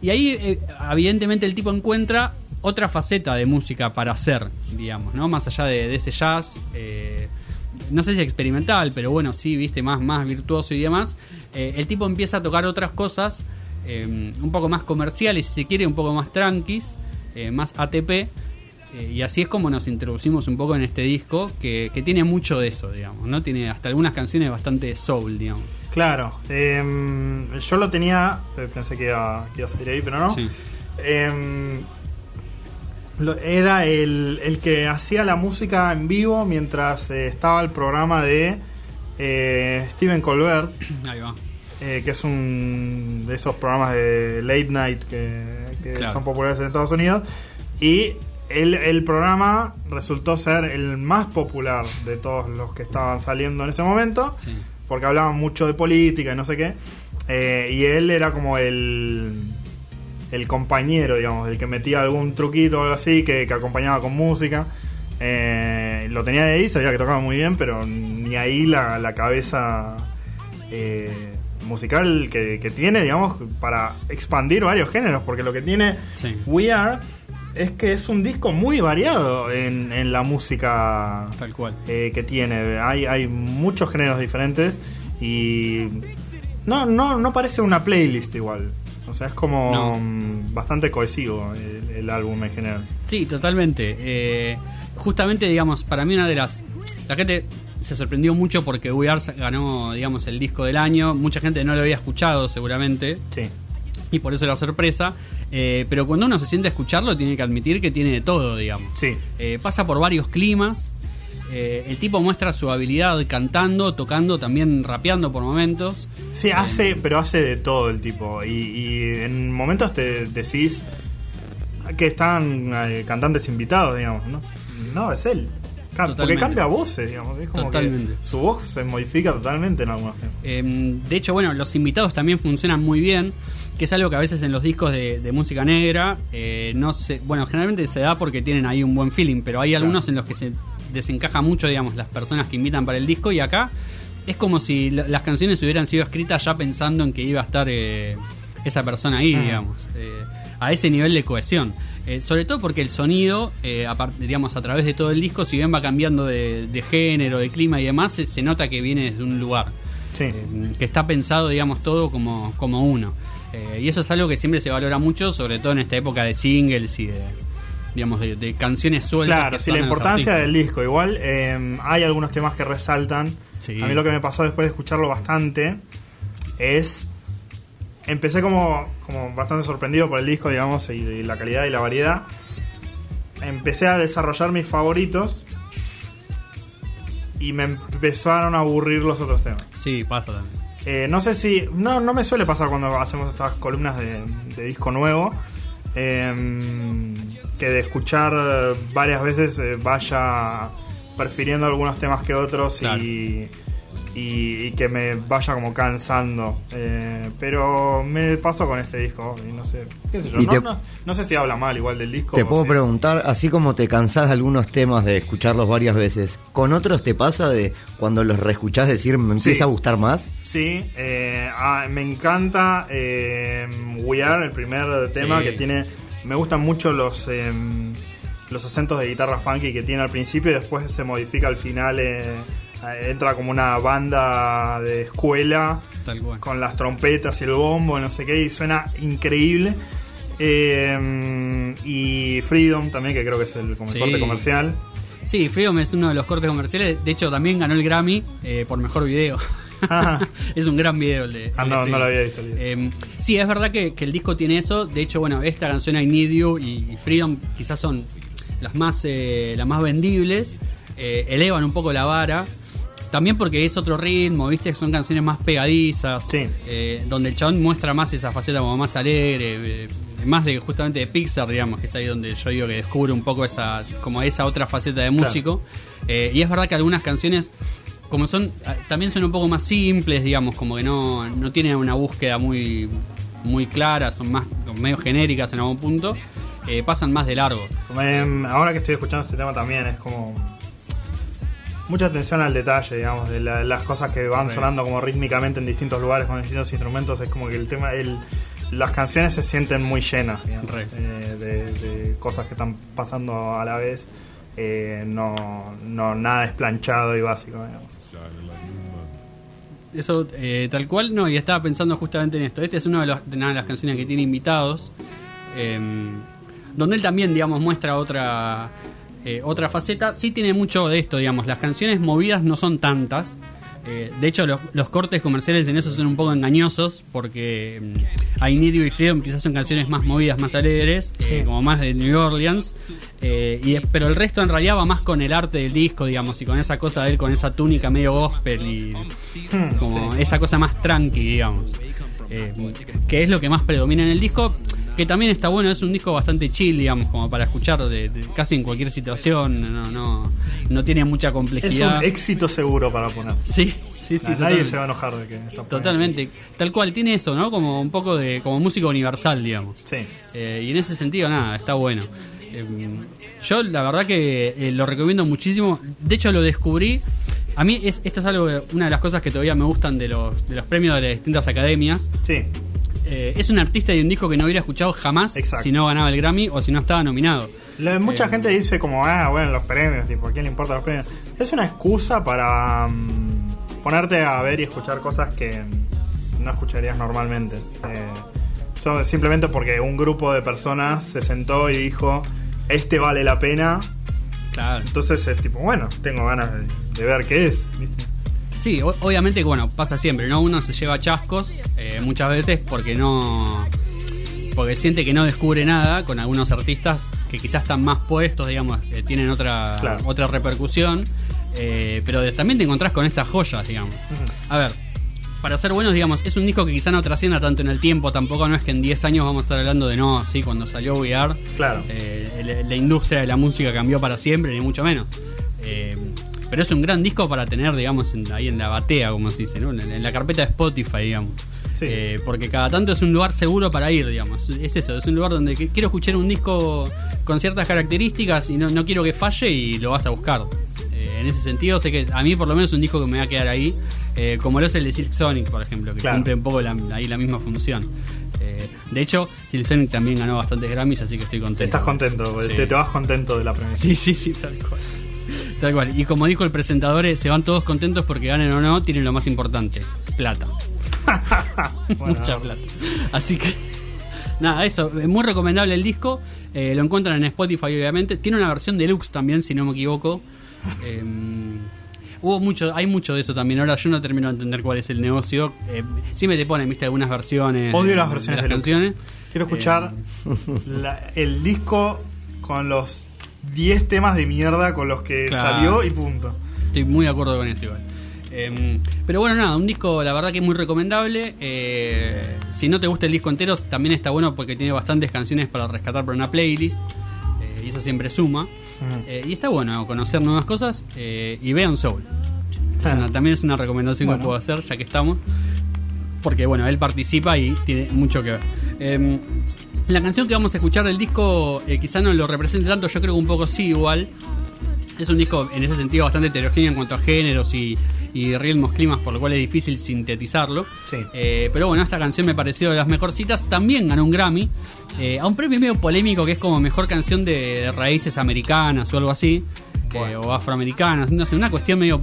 y ahí, eh, evidentemente, el tipo encuentra otra faceta de música para hacer, digamos, ¿no? Más allá de, de ese jazz, eh, no sé si experimental, pero bueno, sí, viste, más, más virtuoso y demás. Eh, el tipo empieza a tocar otras cosas, eh, un poco más comerciales, si se quiere, un poco más tranquis, más ATP. y así es como nos introducimos un poco en este disco, que, que tiene mucho de eso, digamos, ¿no? Tiene hasta algunas canciones bastante soul, digamos. Claro. em, yo lo tenía. Pensé que iba, que iba a salir ahí, pero no. Sí. Em, era el, el que hacía la música en vivo mientras eh, estaba el programa de eh, Steven Colbert, (clears throat) Ahí va. eh, que es un de esos programas de late night que, que Claro. son populares en Estados Unidos. Y el, el programa resultó ser el más popular de todos los que estaban saliendo en ese momento Sí. porque hablaban mucho de política y no sé qué. Eh, y él era como el, el compañero, digamos, el que metía algún truquito o algo así, que, que acompañaba con música. Eh, lo tenía de ahí, sabía que tocaba muy bien, pero ni ahí la, la cabeza eh, musical que, que tiene, digamos, para expandir varios géneros, porque lo que tiene Sí. We Are es que es un disco muy variado en, en la música Tal cual. eh, que tiene. Hay, hay muchos géneros diferentes y no, no, no parece una playlist igual. O sea, es como No. mm, bastante cohesivo el, el álbum en general. Sí, totalmente. Eh, justamente, digamos, para mí una de las... La gente se sorprendió mucho porque We Are ganó, digamos, el disco del año. Mucha gente no lo había escuchado seguramente Sí, y por eso la sorpresa. Eh, pero cuando uno se siente a escucharlo, tiene que admitir que tiene de todo, digamos. sí, Eh, pasa por varios climas. Eh, el tipo muestra su habilidad cantando, tocando, también rapeando por momentos. sí, hace, pero hace de todo el tipo. Y, y en momentos te decís que están eh, cantantes invitados, digamos, ¿no? No, es él. Porque cambia voces, digamos. Es como Totalmente. que su voz se modifica totalmente en algunos. Eh, de hecho, bueno, los invitados también funcionan muy bien, que es algo que a veces en los discos de, de música negra eh, no se, bueno, generalmente se da porque tienen ahí un buen feeling, pero hay algunos en los que se desencaja mucho, digamos, las personas que invitan para el disco y acá es como si la- las canciones hubieran sido escritas ya pensando en que iba a estar eh, esa persona ahí, Ah. digamos, eh, a ese nivel de cohesión. Eh, sobre todo porque el sonido, eh, aparte, digamos, a través de todo el disco, si bien va cambiando de, de género, de clima y demás, se, se nota que viene desde un lugar Sí. que está pensado, digamos, todo como, como uno. Y eso es algo que siempre se valora mucho, sobre todo en esta época de singles y de, digamos, de, de canciones sueltas. Claro, sí, la importancia del disco. Igual eh, hay algunos temas que resaltan. Sí. A mí lo que me pasó después de escucharlo bastante es. Empecé como, como bastante sorprendido por el disco, digamos, y, y la calidad y la variedad. Empecé a desarrollar mis favoritos y me empezaron a aburrir los otros temas. Sí, pasa también. Eh, no sé si. No, no me suele pasar cuando hacemos estas columnas de, de disco nuevo. Eh, que de escuchar varias veces eh, vaya prefiriendo algunos temas que otros y, y, y que me vaya como cansando. Eh, pero me pasó con este disco y no sé. ¿Qué sé yo? Y No, te- no- no sé si habla mal igual del disco. Te puedo si- preguntar, así como te cansás de algunos temas de escucharlos varias veces, ¿con otros te pasa de cuando los reescuchás decir me empieza Sí. a gustar más? Sí, eh, ah, me encanta eh, We Are, el primer tema Sí. que tiene. Me gustan mucho los eh, los acentos de guitarra funky que tiene al principio y después se modifica al final. eh, entra como una banda de escuela Tal cual. con las trompetas y el bombo, no sé qué, y suena increíble. Eh, y Freedom también, que creo que es el, Sí. corte comercial. Sí, Freedom es uno de los cortes comerciales. De hecho, también ganó el Grammy eh, por mejor video. Ajá. (laughs) es un gran video el de. Ah, el de no, no lo había visto. Eh, sí, es verdad que, que el disco tiene eso. De hecho, bueno, esta canción I Need You y, y Freedom quizás son las más, eh, las más vendibles. Eh, elevan un poco la vara. También porque es otro ritmo, ¿viste? Son canciones más pegadizas. Sí. eh, donde el chabón muestra más esa faceta como más alegre. eh, más de justamente de Pixar, digamos, que es ahí donde yo digo que descubre un poco esa como esa otra faceta de músico. Eh, y es verdad que algunas canciones como son ah, también son un poco más simples digamos como que no, no tienen una búsqueda muy muy clara son más medio genéricas en algún punto eh, pasan más de largo ahora que estoy escuchando este tema también es como mucha atención al detalle, digamos, de la- las cosas que van Sí. sonando como rítmicamente en distintos lugares con distintos instrumentos. Es como que el tema, el, las canciones se sienten muy llenas, digamos, eh, de, de cosas que están pasando a la vez. Eh, no, no nada es planchado y básico, digamos. eso eh, tal cual no y estaba pensando justamente en esto este es uno de, los- de una de las canciones que tiene invitados eh, donde él también digamos muestra otra eh, otra faceta. Sí tiene mucho de esto digamos. Las canciones movidas no son tantas. Eh, de hecho los, los cortes comerciales en eso son un poco engañosos porque mm, I Need You y Freedom quizás son canciones más movidas más alegres eh, como más de New Orleans. Y, pero el resto en realidad va más con el arte del disco digamos y con esa cosa de él con esa túnica medio gospel y como esa cosa más tranqui, digamos. Que es lo que más predomina en el disco. Que también está bueno, es un disco bastante chill, digamos, como para escuchar de, de- casi en cualquier situación. No, no, no tiene mucha Es complejidad. un éxito seguro para poner. Sí, sí, sí. Nadie se va a enojar de que está. Totalmente. Tal cual, tiene eso, ¿no? Como un poco de como música universal, digamos. Sí. Eh, y en ese sentido, nada, está bueno. Eh, yo la verdad que eh, lo recomiendo muchísimo. De hecho, lo descubrí. A mí es, esto es algo, una de las cosas que todavía me gustan de los, de los premios de las distintas academias. Sí. Eh, es un artista y un disco que no hubiera escuchado jamás Exacto. si no ganaba el Grammy o si no estaba nominado. La- mucha Eh, gente dice como, ah, bueno, los premios, tipo, ¿a quién le importan los premios? Es una excusa para mm, ponerte a ver y escuchar cosas que no escucharías normalmente. Eh, simplemente porque un grupo de personas se sentó y dijo, este vale la pena. Claro. Entonces es tipo, bueno, tengo ganas de, de ver qué es. ¿viste? Sí, obviamente, bueno, pasa siempre, ¿no? Uno se lleva chascos eh, muchas veces porque no. Porque siente que no descubre nada con algunos artistas que quizás están más puestos, digamos, que tienen otra, Claro. otra repercusión. eh, pero también te encontrás con estas joyas, digamos. A ver, para ser buenos, digamos, es un disco que quizá no trascienda tanto en el tiempo, tampoco no es que en 10 años vamos a estar hablando de no, sí, cuando salió VR, Claro. eh, la, la industria de la música cambió para siempre, ni mucho menos. Eh, pero es un gran disco para tener, digamos, en- ahí en la batea, como se dice, ¿no? en, en la carpeta de Spotify, digamos. Sí. Eh, porque cada tanto es un lugar seguro para ir, digamos. Es eso, es un lugar donde quiero escuchar un disco con ciertas características y no, no quiero que falle y lo vas a buscar. Eh, en ese sentido, sé que a mí por lo menos es un disco que me va a quedar ahí, eh, como lo es el de Silk Sonic, por ejemplo, que Claro. cumple un poco la- ahí la misma función. Eh, de hecho, Silk Sonic también ganó bastantes Grammys, así que estoy contento. Estás contento, Sí. te, te vas contento de la premia. Sí, sí, sí, tal cual. Tal cual. Y como dijo el presentador, eh, se van todos contentos porque ganen o no, tienen lo más importante, plata. (laughs) Bueno, Mucha plata. Así que, nada, eso. Es muy recomendable el disco. eh, lo encuentran en Spotify, obviamente. Tiene una versión deluxe también, si no me equivoco. Eh, hubo mucho, hay mucho de eso también. Ahora yo no termino de entender cuál es el negocio. Eh, siempre te ponen, viste, algunas versiones. Odio de- las de versiones las deluxe. canciones. Quiero escuchar la- el disco con los 10 temas de mierda con los que Claro. salió y punto. Estoy muy de acuerdo con eso igual. Em, pero bueno, nada, un disco la verdad que es muy recomendable. Eh, si no te gusta el disco entero, también está bueno porque tiene bastantes canciones para rescatar para una playlist. eh, y eso siempre suma. Eh, y está bueno conocer nuevas cosas. eh, y vean Soul. Es una- también es una recomendación Bueno. que puedo hacer ya que estamos. Porque bueno, él participa y tiene mucho que ver. Em, la canción que vamos a escuchar del disco eh, quizá no lo represente tanto, yo creo que un poco sí igual. Es un disco en ese sentido bastante heterogéneo en cuanto a géneros y, y ritmos, climas, por lo cual es difícil sintetizarlo. Sí. Eh, pero bueno, esta canción me pareció de las mejorcitas. También ganó un Grammy. eh, a un premio medio polémico que es como mejor canción de, de raíces americanas o algo así. eh, o afroamericanas. No sé, una cuestión medio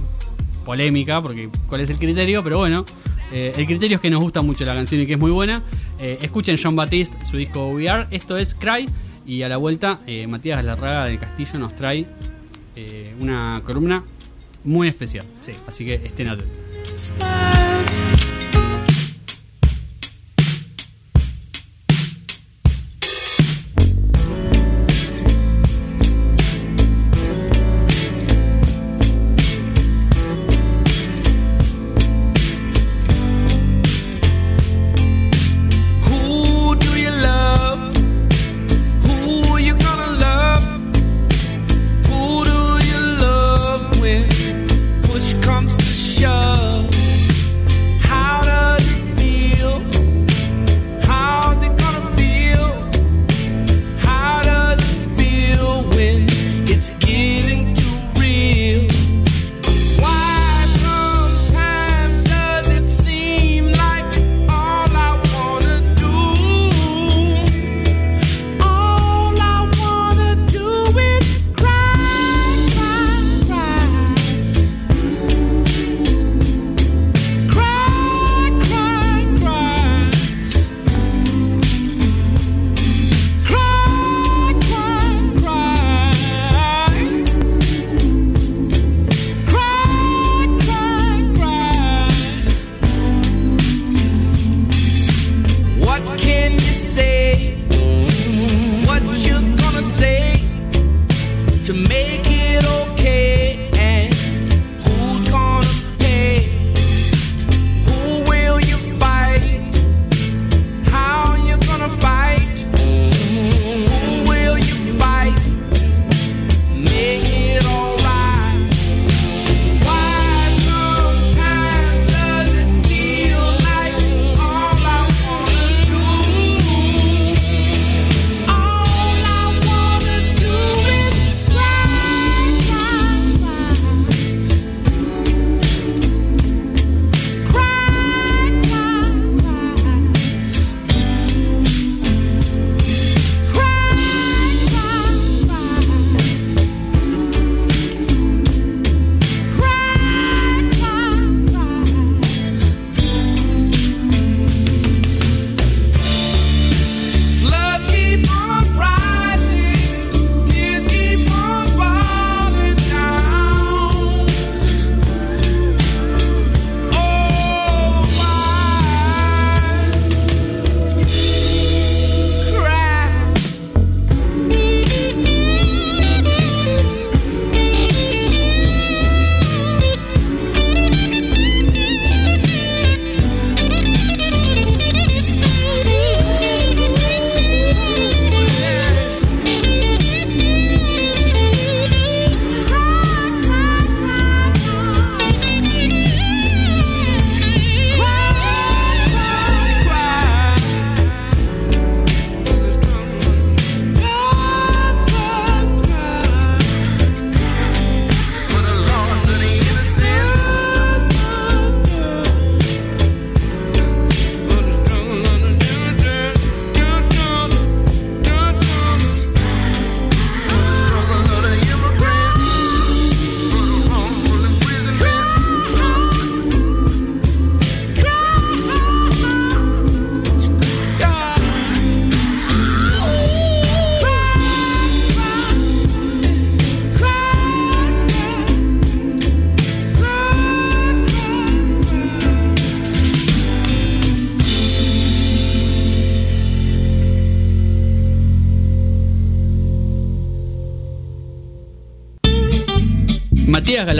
polémica, porque cuál es el criterio, pero bueno. el criterio es que nos gusta mucho la canción y que es muy buena. Escuchen John Baptiste, su disco We Are. Esto es Cry. Y a la vuelta, Matías Galarraga del Castillo nos trae una columna muy especial. Sí. Así que estén atentos.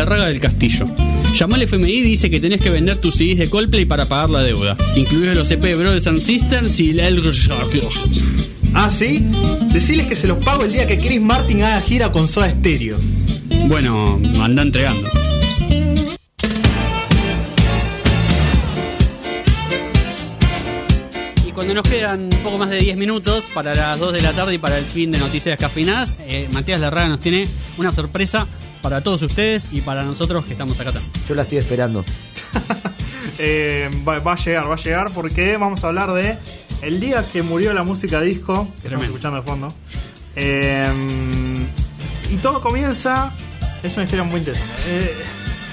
Galarraga del Castillo. Llamó al FMI y dice que tenés que vender tus CDs de Coldplay para pagar la deuda, incluidos los EP de Brothers and Sisters y la Ah, ¿sí? Deciles que se los pago el día que Chris Martin haga gira con Soda Stereo. Bueno, anda entregando. Y cuando nos quedan un poco más de 10 minutos para las 2 de la tarde y para el fin de Noticias Cafinadas, eh, Matías Larraga nos tiene una sorpresa para todos ustedes y para nosotros que estamos acá también. Yo la estoy esperando. (laughs) Eh, va, va a llegar, va a llegar porque vamos a hablar de el día que murió la música disco, que estamos escuchando de fondo. Eh, y todo comienza, es una historia muy interesante. Eh,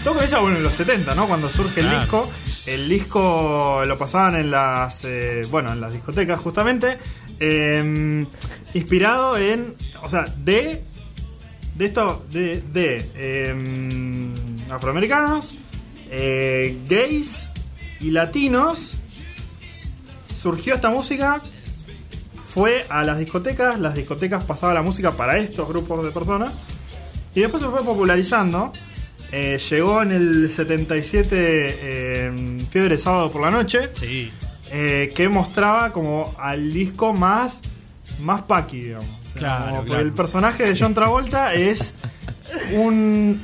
todo comienza bueno, en los 70, ¿no? Cuando surge el disco. El disco lo pasaban en las, eh, bueno, en las discotecas justamente, eh, inspirado en, o sea, de, de esto, de, de eh, afroamericanos, eh, gays y latinos. Surgió esta música, fue a las discotecas, las discotecas pasaban la música para estos grupos de personas y después se fue popularizando. Eh, llegó en el 77 eh, Fiebre Sábado por la Noche, Sí. eh, que mostraba como al disco más, más paqui, digamos. Claro, como claro. El personaje de John Travolta es un,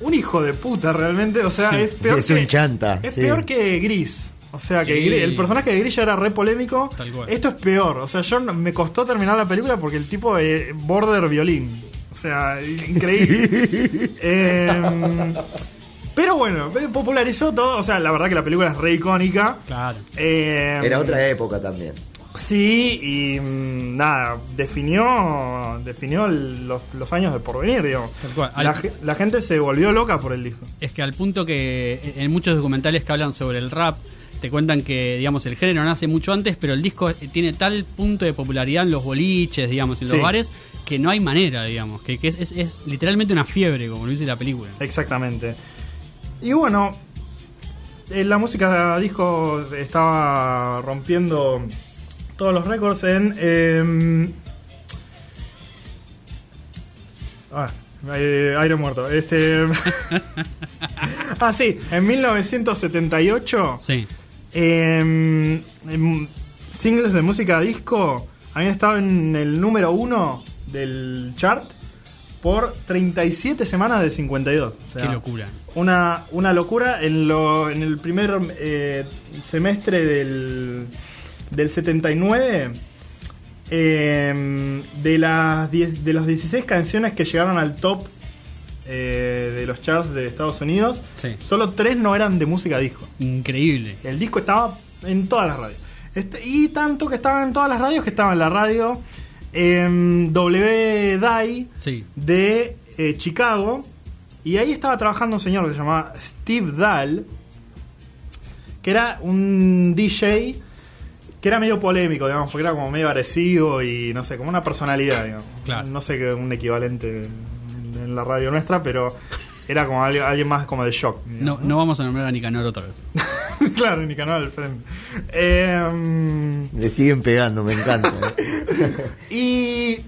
un hijo de puta realmente, o sea, Sí. es peor Es que, un chanta, Es sí. peor que Gris. O sea, que Sí. El personaje de Gris ya era re polémico. Tal cual. Esto es peor. O sea, yo me costó terminar la película porque el tipo es border violín. O sea, increíble. (laughs) Em, pero bueno, popularizó todo. O sea, la verdad que la película es re icónica. Claro. Em, Era otra época también. Sí, y mm, nada, definió definió los, los años de porvenir, digamos. La, Al- ge- la gente se volvió loca por el disco. Es que al punto que en muchos documentales que hablan sobre el rap, te cuentan que, digamos, el género nace mucho antes, pero el disco tiene tal punto de popularidad en los boliches, digamos, en los Sí. bares, que no hay manera, digamos, que, que es, es- es literalmente una fiebre, como lo dice la película. Exactamente. Y bueno, eh, la música disco estaba rompiendo todos los récords en... em, ah, eh, aire muerto. Este... (laughs) ah, sí, en 1978... Sí. em, singles de música disco habían estado en el número uno del chart por 37 semanas de 52. O sea, Qué locura. Una, una locura en, lo, en el primer eh, semestre del, del 79. eh, de, las 10 de las 16 canciones que llegaron al top eh, de los charts de Estados Unidos, Sí. solo 3 no eran de música disco. Increíble. El disco estaba en todas las radios. Este, y tanto que estaba en todas las radios que estaba en la radio em, W Die Sí. de eh, Chicago. Y ahí estaba trabajando un señor que se llamaba Steve Dahl, que era un DJ que era medio polémico, digamos, porque era como medio agresivo y no sé, como una personalidad, digamos. Claro. No sé qué un equivalente en, en la radio nuestra, pero era como alguien, alguien más como de shock. No, no vamos a nombrar a Nicanor otra vez. (laughs) claro, ni canal al frente. Em, Le siguen pegando, me encanta. ¿eh? (laughs) y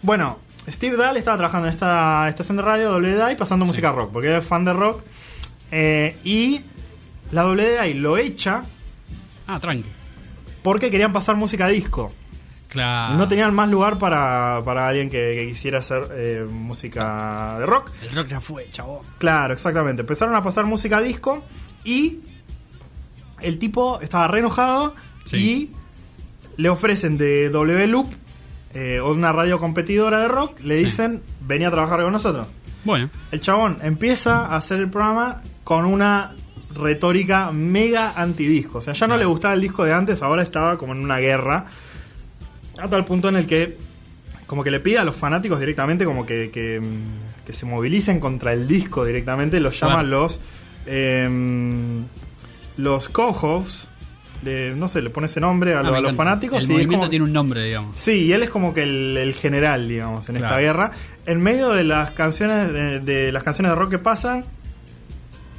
bueno, Steve Dahl estaba trabajando en esta estación de radio WDI pasando música rock, porque era fan de rock. eh, y la WDI lo echa Ah, tranqui. porque querían pasar música disco. Claro. No tenían más lugar para, para alguien que, que quisiera hacer eh, música de rock. El rock ya fue, chavo. Claro, exactamente. Empezaron a pasar música disco y el tipo estaba re enojado Sí. y le ofrecen de W Loop eh, o una radio competidora de rock, le Sí. dicen, vení a trabajar con nosotros. Bueno, El chabón empieza a hacer el programa con una retórica mega antidisco. O sea, ya no le gustaba el disco de antes, ahora estaba como en una guerra. A tal punto en el que como que le pide a los fanáticos directamente como que, que, que se movilicen contra el disco directamente. Los llama Claro. los em, los co-hosts. le- No sé, le pone ese nombre a, ah, lo- me a los fanáticos. El y movimiento como- tiene un nombre, digamos. Sí, y él es como que el, el general, digamos, en esta guerra. En medio de las canciones de, de las canciones de rock que pasan,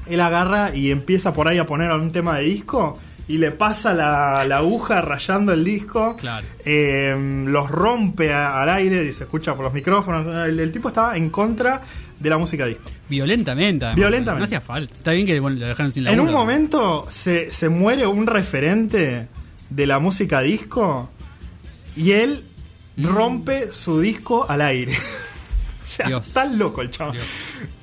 él agarra y empieza por ahí a poner algún tema de disco y le pasa la, la aguja rayando el disco. Claro. Eh, los rompe a- al aire y se escucha por los micrófonos. El, el tipo estaba en contra de la música disco. Violentamente. además, Violentamente. No hacía falta. Está bien que bueno, lo dejaron sin la En un momento se, se muere un referente de la música disco y él Mm. rompe su disco al aire. (laughs) o sea, Dios. está loco el chavo.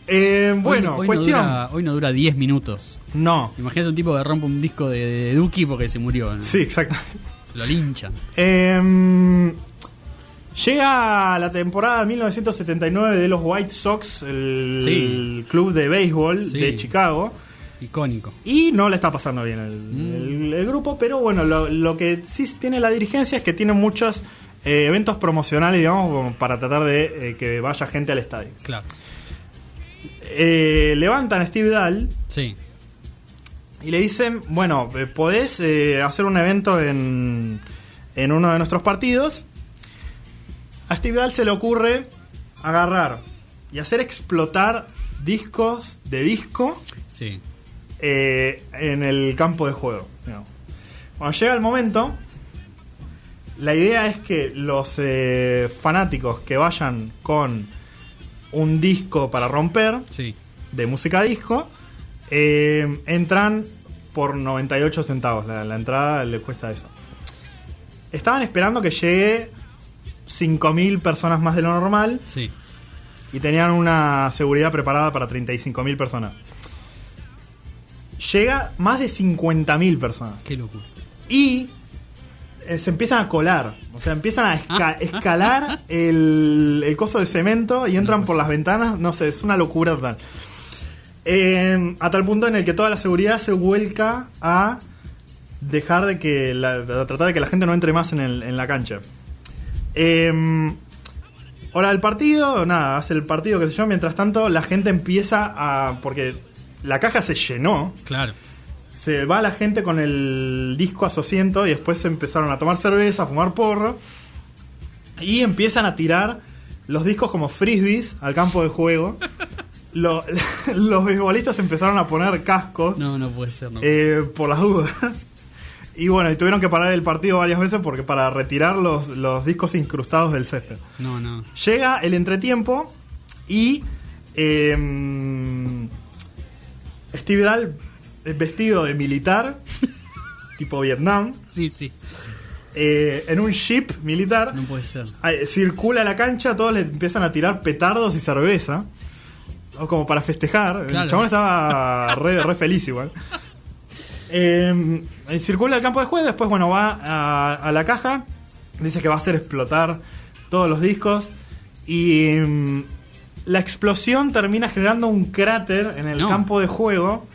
Eh, bueno, hoy, hoy cuestión. No dura, hoy no dura 10 minutos. No. Imagínate un tipo que rompe un disco de, de Duki porque se murió. ¿no? Sí, exacto. Lo linchan. Em, llega la temporada 1979 de los White Sox, el, Sí. club de béisbol Sí. de Chicago. Icónico. Y no le está pasando bien el, Mm. el- el grupo, pero bueno, lo, lo que sí tiene la dirigencia es que tiene muchos eh, eventos promocionales, digamos, para tratar de eh, que vaya gente al estadio. Claro. Eh, levantan a Steve Dahl Sí. y le dicen, bueno, eh, podés eh, hacer un evento en, en uno de nuestros partidos. A Steve Dahl se le ocurre agarrar y hacer explotar discos de disco Sí. eh, en el campo de juego. Cuando llega el momento, la idea es que los eh, fanáticos que vayan con un disco para romper Sí. de música disco eh, entran por 98 centavos. La, la entrada le cuesta eso. Estaban esperando que llegue 5.000 personas más de lo normal Sí. y tenían una seguridad preparada para 35.000 personas. Llega más de 50.000 personas. Qué locura. Y se empiezan a colar. O sea, empiezan a esca- Ah. escalar el, el coso de cemento y entran por las ventanas. No sé, es una locura total. Eh, a tal punto en el que toda la seguridad se vuelca a dejar de que. La, a tratar de que la gente no entre más en, el- en la cancha. Eh, hora del partido, nada, hace el partido, qué sé yo. Mientras tanto, la gente empieza a. Porque la caja se llenó. Claro. Se va la gente con el disco a su asiento y después se empezaron a tomar cerveza, a fumar porro. Y empiezan a tirar los discos como frisbees al campo de juego. (laughs) Lo- (laughs) los beisbolistas empezaron a poner cascos No, no puede ser. No. eh, por las dudas. Y bueno, y tuvieron que parar el partido varias veces porque para retirar los, los discos incrustados del césped. No, no. Llega el entretiempo y em, Steve Dahl vestido de militar, (laughs) tipo Vietnam, Sí, sí. eh, en un jeep militar, No puede ser. eh, circula la cancha, todos le empiezan a tirar petardos y cerveza, o como para festejar. Claro. El chabón estaba re, re feliz igual. Eh, eh, circula el campo de juego, después bueno va a, a la caja, dice que va a hacer explotar todos los discos y mm, la explosión termina generando un cráter en el No. campo de juego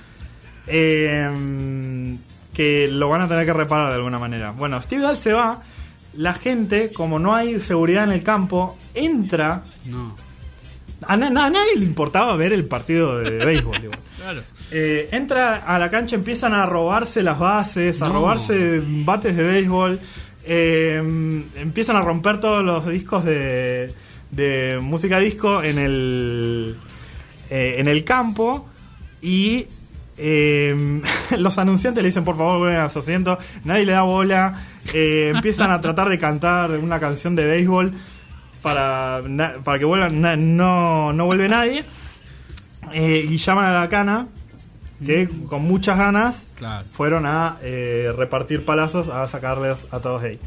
eh, que lo van a tener que reparar de alguna manera. Bueno, Steve Dahl se va, la gente, como no hay seguridad en el campo, entra. No. A, na- na- a nadie le importaba ver el partido de (laughs) béisbol. igual. Claro. Eh, entra a la cancha, empiezan a robarse las bases, a No. robarse bates de béisbol, eh, empiezan a romper todos los discos de, de música disco en el, eh, en el campo y eh, (laughs) los anunciantes le dicen por favor vuelven a su asiento, nadie le da bola, eh, empiezan a tratar de cantar una canción de béisbol para, para que vuelvan, na- no, no vuelve nadie. Eh, y llaman a la cana, que con muchas ganas Claro. fueron a eh, repartir palazos, a sacarles a todos de ahí.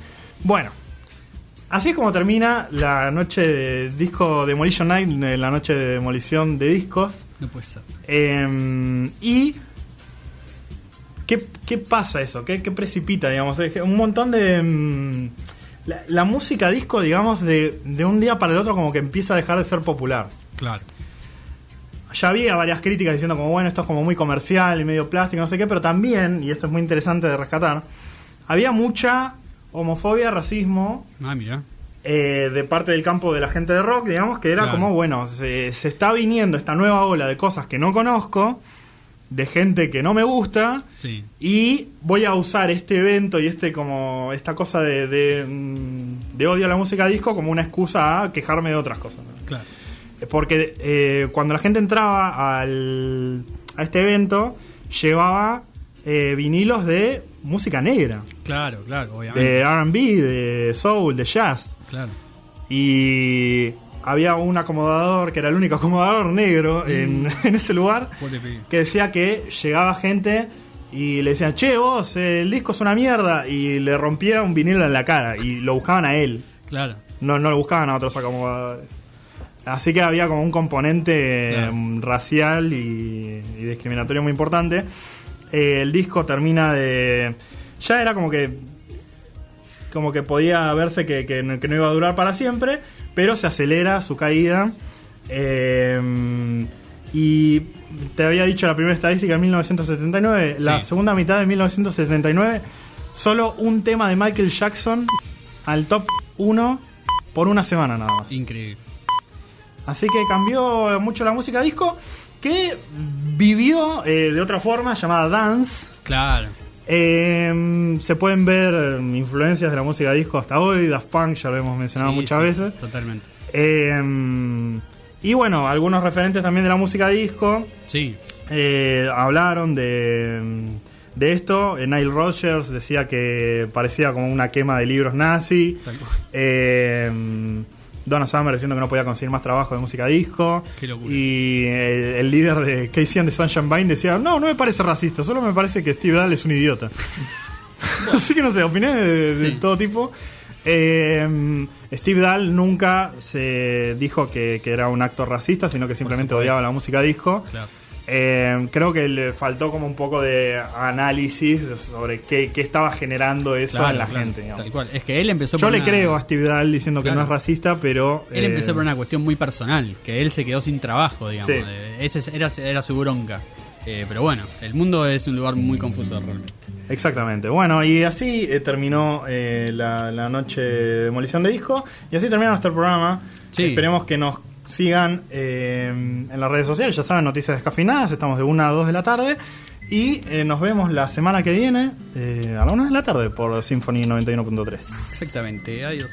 Bueno, así es como termina la noche de disco Demolition Night, la noche de demolición de discos. No puede ser. Eh, y. ¿qué, qué pasa eso? ¿Qué, qué precipita, digamos? Un montón de. mm, la, la música disco, digamos, de, de un día para el otro, como que empieza a dejar de ser popular. Claro. Ya había varias críticas diciendo, como bueno, esto es como muy comercial y medio plástico, no sé qué, pero también, y esto es muy interesante de rescatar, había mucha homofobia, racismo, Ah, mira. Eh, de parte del campo de la gente de rock, digamos, que era Claro. como, bueno, se, se está viniendo esta nueva ola de cosas que no conozco, de gente que no me gusta, Sí. y voy a usar este evento y este como esta cosa de, de, mm, de odio a la música disco como una excusa a quejarme de otras cosas. Claro. Porque eh, cuando la gente entraba al, a este evento, llevaba eh, vinilos de música negra, Claro, claro, obviamente. de RB, de soul, de jazz. Claro. Y había un acomodador, que era el único acomodador negro en, (laughs) en ese lugar, que decía que llegaba gente y le decían, che, vos, el disco es una mierda, y le rompía un vinilo en la cara, y lo buscaban a él, Claro. no, no lo buscaban a otros acomodadores. Así que había como un componente Claro. mm, racial y, y discriminatorio muy importante. Eh, el disco termina de... Ya era como que... Como que podía verse que, que no, que no iba a durar para siempre, pero se acelera su caída. Eh, y te había dicho la primera estadística en 1979, la segunda mitad de 1979, solo un tema de Michael Jackson al top 1 por una semana nada más. Increíble. Así que cambió mucho la música disco, que vivió eh, de otra forma llamada dance. Claro. Eh, se pueden ver eh, influencias de la música disco hasta hoy, Daft Punk ya lo hemos mencionado Sí, muchas sí, veces. Totalmente. Eh, y bueno, algunos referentes también de la música disco Sí. eh, hablaron de, de esto. Eh, Nile Rodgers decía que parecía como una quema de libros nazi. Tal cual. Eh, Donna Summer diciendo que no podía conseguir más trabajo de música disco. Qué locura. Y el, el líder de Casey and the Sunshine Band decía: No, no me parece racista, solo me parece que Steve Dahl es un idiota. (laughs) Así que no sé, opiné de, de Sí. todo tipo. Eh, Steve Dahl nunca se dijo que, que era un acto racista, sino que simplemente odiaba la música disco. Claro. Eh, creo que le faltó como un poco de análisis sobre qué, qué estaba generando eso Claro, en la claro, gente. digamos. Tal cual. Es que él empezó Yo por le una- creo a Steve Dahl diciendo que no es racista, pero. Él eh, empezó por una cuestión muy personal, que él se quedó sin trabajo, digamos. Sí. Eh, Ese era, era su bronca. Eh, pero bueno, el mundo es un lugar muy confuso realmente. Exactamente. Bueno, y así eh, terminó eh, la, la noche de demolición de disco. Y así termina nuestro programa. Sí. Esperemos que nos sigan eh, en las redes sociales. Ya saben, noticias descafeinadas. Estamos de 1 a 2 de la tarde. Y eh, nos vemos la semana que viene eh, a la 1 de la tarde por Symphony 91.3. Exactamente, adiós.